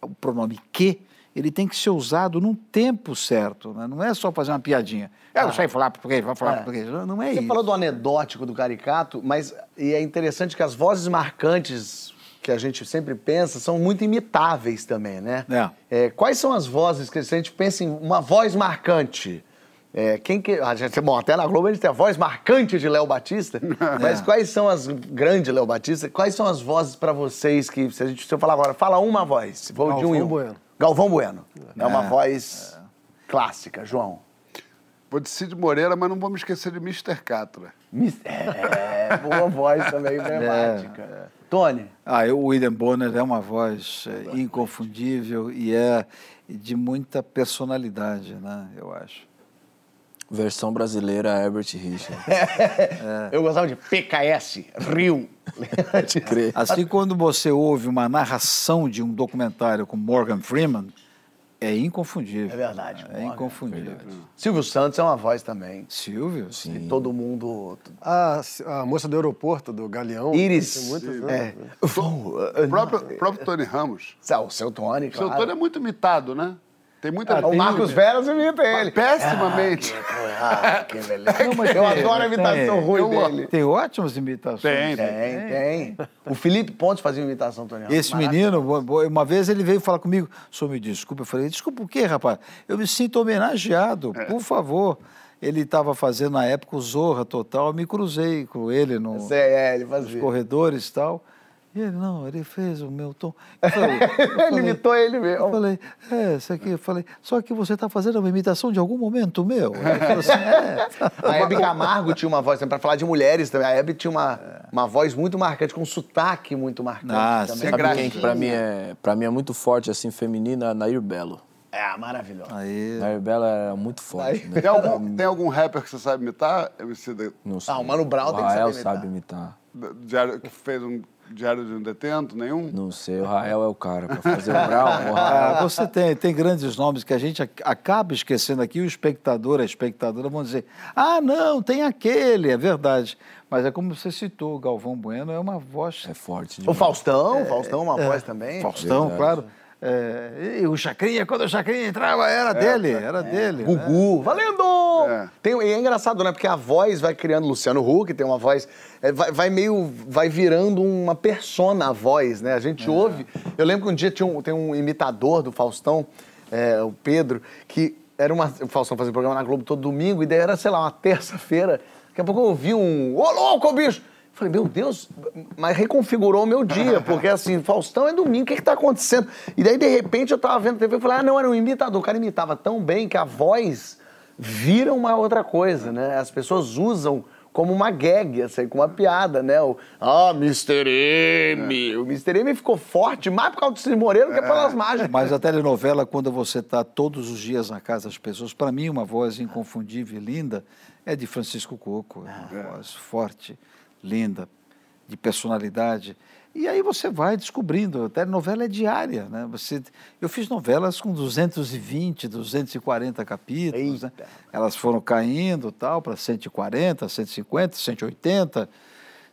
o pronome que ele tem que ser usado num tempo certo, né? não é só fazer uma piadinha. Eu sei falar português, vai falar
É.
português. Não, é
Você
isso.
falou do anedótico, do caricato, mas e é interessante que as vozes marcantes que a gente sempre pensa são muito imitáveis também, né? É, quais são as vozes que se a gente pensa em uma voz marcante? É, quem que. A gente, bom, até na Globo a gente tem a voz marcante de Léo Batista, mas
É.
quais são as. Grande Léo Batista, quais são as vozes para vocês que. Se, a gente, se eu falar agora, fala uma voz. Se for de um
Galvão
um.
Bueno.
Galvão Bueno. É, uma
É.
voz clássica, João.
Vou de Cid Moreira, mas não vamos esquecer de Mr. Catra.
É, boa voz também, emblemática. Tony?
Ah, eu, o William Bonner é uma voz é, inconfundível e é de muita personalidade, né? Eu acho.
Versão brasileira, Herbert Richard.
Eu gostava de PKS, Rio.
Assim, quando você ouve uma narração de um documentário com Morgan Freeman, é inconfundível.
É verdade.
É inconfundível.
Silvio Santos é uma voz também.
Silvio?
Sim. Todo mundo.
A, a moça do aeroporto, do Galeão.
Iris.
muitas,
É.
né?
O próprio, o próprio Tony Ramos.
O seu Tony,
O seu
claro.
Tony é muito imitado, né? Tem muita
Ah, o Marcos Veras imita ele.
Pessimamente.
Ah, que beleza.
Não, mas
Eu
tem-
adoro a imitação
tem-
ruim dele.
Tem ótimas imitações.
Tem,
Tem, tem. O Felipe Pontes fazia uma imitação, Tony.
Esse menino, uma vez ele veio falar comigo, senhor me desculpa, eu falei, desculpa o quê, rapaz? Eu me sinto homenageado, por favor. Ele estava fazendo na época o Zorra Total, eu me cruzei com ele no,
é, ele
nos corredores e tal. E ele, não, ele fez o meu tom. Eu falei, eu
Ele imitou ele mesmo.
Eu falei, é, isso aqui, eu falei, só que você está fazendo uma imitação de algum momento meu. Ele falou assim, é.
A Hebe Camargo tinha uma voz, para falar de mulheres também, a Hebe tinha uma, uma voz muito marcante, com um sotaque muito marcante
Ah,
também.
sim. Sabe quem que pra mim, é, pra mim é muito forte, assim, feminina? Nair Belo.
É, maravilhoso.
Aí.
Nair Belo é muito forte. né?
Tem algum, tem algum rapper que você sabe imitar? MC da-
Não sei.
Ah, o Mano Brown
o
tem que saber imitar.
sabe imitar.
diário, que fez um diário de um detento? Nenhum?
Não sei, o Rael é o cara pra fazer o Brown. O Rael.
você tem, tem grandes nomes que a gente ac- acaba esquecendo aqui, o espectador, a espectadora vão dizer, ah, não, tem aquele, é verdade. Mas é como você citou, o Galvão Bueno é uma voz...
É forte
O Faustão, o Faustão é uma voz também.
Faustão,
Verdade.
claro. É, e o Chacrinha, quando o Chacrinha entrava, era dele, era dele. né?
Gugu, valendo! Tem, e é engraçado, né? Porque a voz vai criando Luciano Huck, tem uma voz. é, vai, vai meio. vai virando uma persona a voz, né? A gente ouve. Eu lembro que um dia tinha um, tem um imitador do Faustão, é, o Pedro, que era uma. O Faustão fazia programa na Globo todo domingo, e daí era, sei lá, uma terça-feira. Daqui a pouco eu ouvi um. Ô, louco, bicho! Falei, meu Deus, mas reconfigurou o meu dia, porque assim, Faustão é domingo, o que que tá acontecendo? E daí, de repente, eu tava vendo TV e falei, ah, não, era um imitador. O cara imitava tão bem que a voz vira uma outra coisa, né? As pessoas usam como uma gag, assim, como uma piada, né? O, ah, Mr. M. O Mr. M ficou forte mais por causa do Cid Moreira que pelas mágicas.
Mas a telenovela, quando você está todos os dias na casa das pessoas, para mim, uma voz inconfundível e linda é de Francisco Coco. É uma voz forte, linda, de personalidade. E aí você vai descobrindo, a telenovela é diária, né? Você, eu fiz novelas com 220, 240 capítulos, né? Elas foram caindo tal para 140, 150, 180,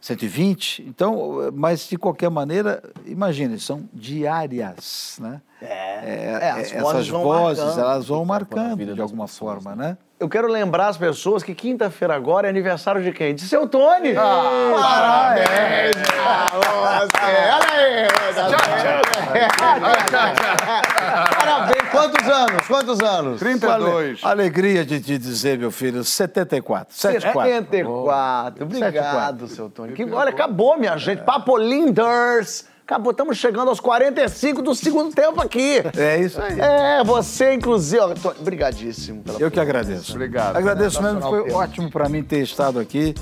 120. Então, mas de qualquer maneira, imagine, são diárias, né?
É,
É,
as
essas
vozes vão
vozes,
marcando.
elas vão marcando de alguma forma, né?
Eu quero lembrar as pessoas que quinta-feira agora é aniversário de quem? De seu Tony!
Ah,
parabéns! pra você! Olha aí! Parabéns! Quantos anos? Quantos anos?
32. Alegria de te dizer, meu filho, 74. 74.
74. Obrigado, seu Tony. Que, olha, acabou, minha gente. Papo Linders. Acabou, estamos chegando aos 45 do segundo tempo aqui.
É isso aí.
É, você, inclusive. ó, Tony, Brigadíssimo pela
Eu que agradeço.
Obrigado.
Agradeço mesmo,
Sensacional,
foi
Pedro.
ótimo para mim ter estado aqui,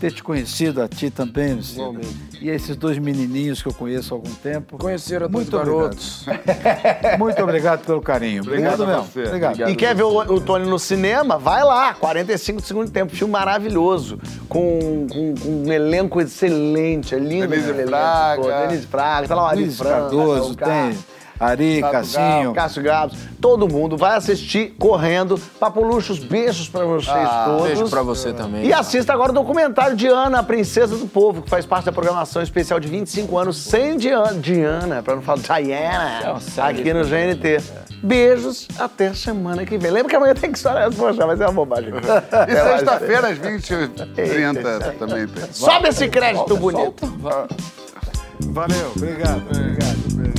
ter te conhecido, a ti também, Luciano. E esses dois menininhos que eu conheço há algum tempo.
Conheceram dois
Muito
garotos.
obrigado. Muito obrigado pelo carinho. Obrigado,
Obrigado
mesmo.
você.
Obrigado.
E quer ver o, o Tony no cinema? Vai lá, 45 do segundo tempo. Filme maravilhoso. Com, com- com um elenco excelente. É lindo.
Denise
esse elenco
Fraga.
Denise Fraga. Tá lá o Ari Franca.
Cardoso, tem Ari, Cassinho.
Cássio Gabos. Todo mundo vai assistir correndo. Papo Luxos, beijos pra vocês
Ah,
todos.
beijo pra você também.
E assista agora o documentário de Ana, a Princesa do Povo, que faz parte da programação especial de 25 anos sem Diana, Diana pra não falar Diana,
É uma série
aqui no. GNT. Beijos, até semana que vem. Lembra que amanhã tem que história? Poxa, mas é uma bobagem.
E sexta-feira, às 20h30, também tem.
Sobe esse crédito bonito.
Valeu, obrigado, obrigado.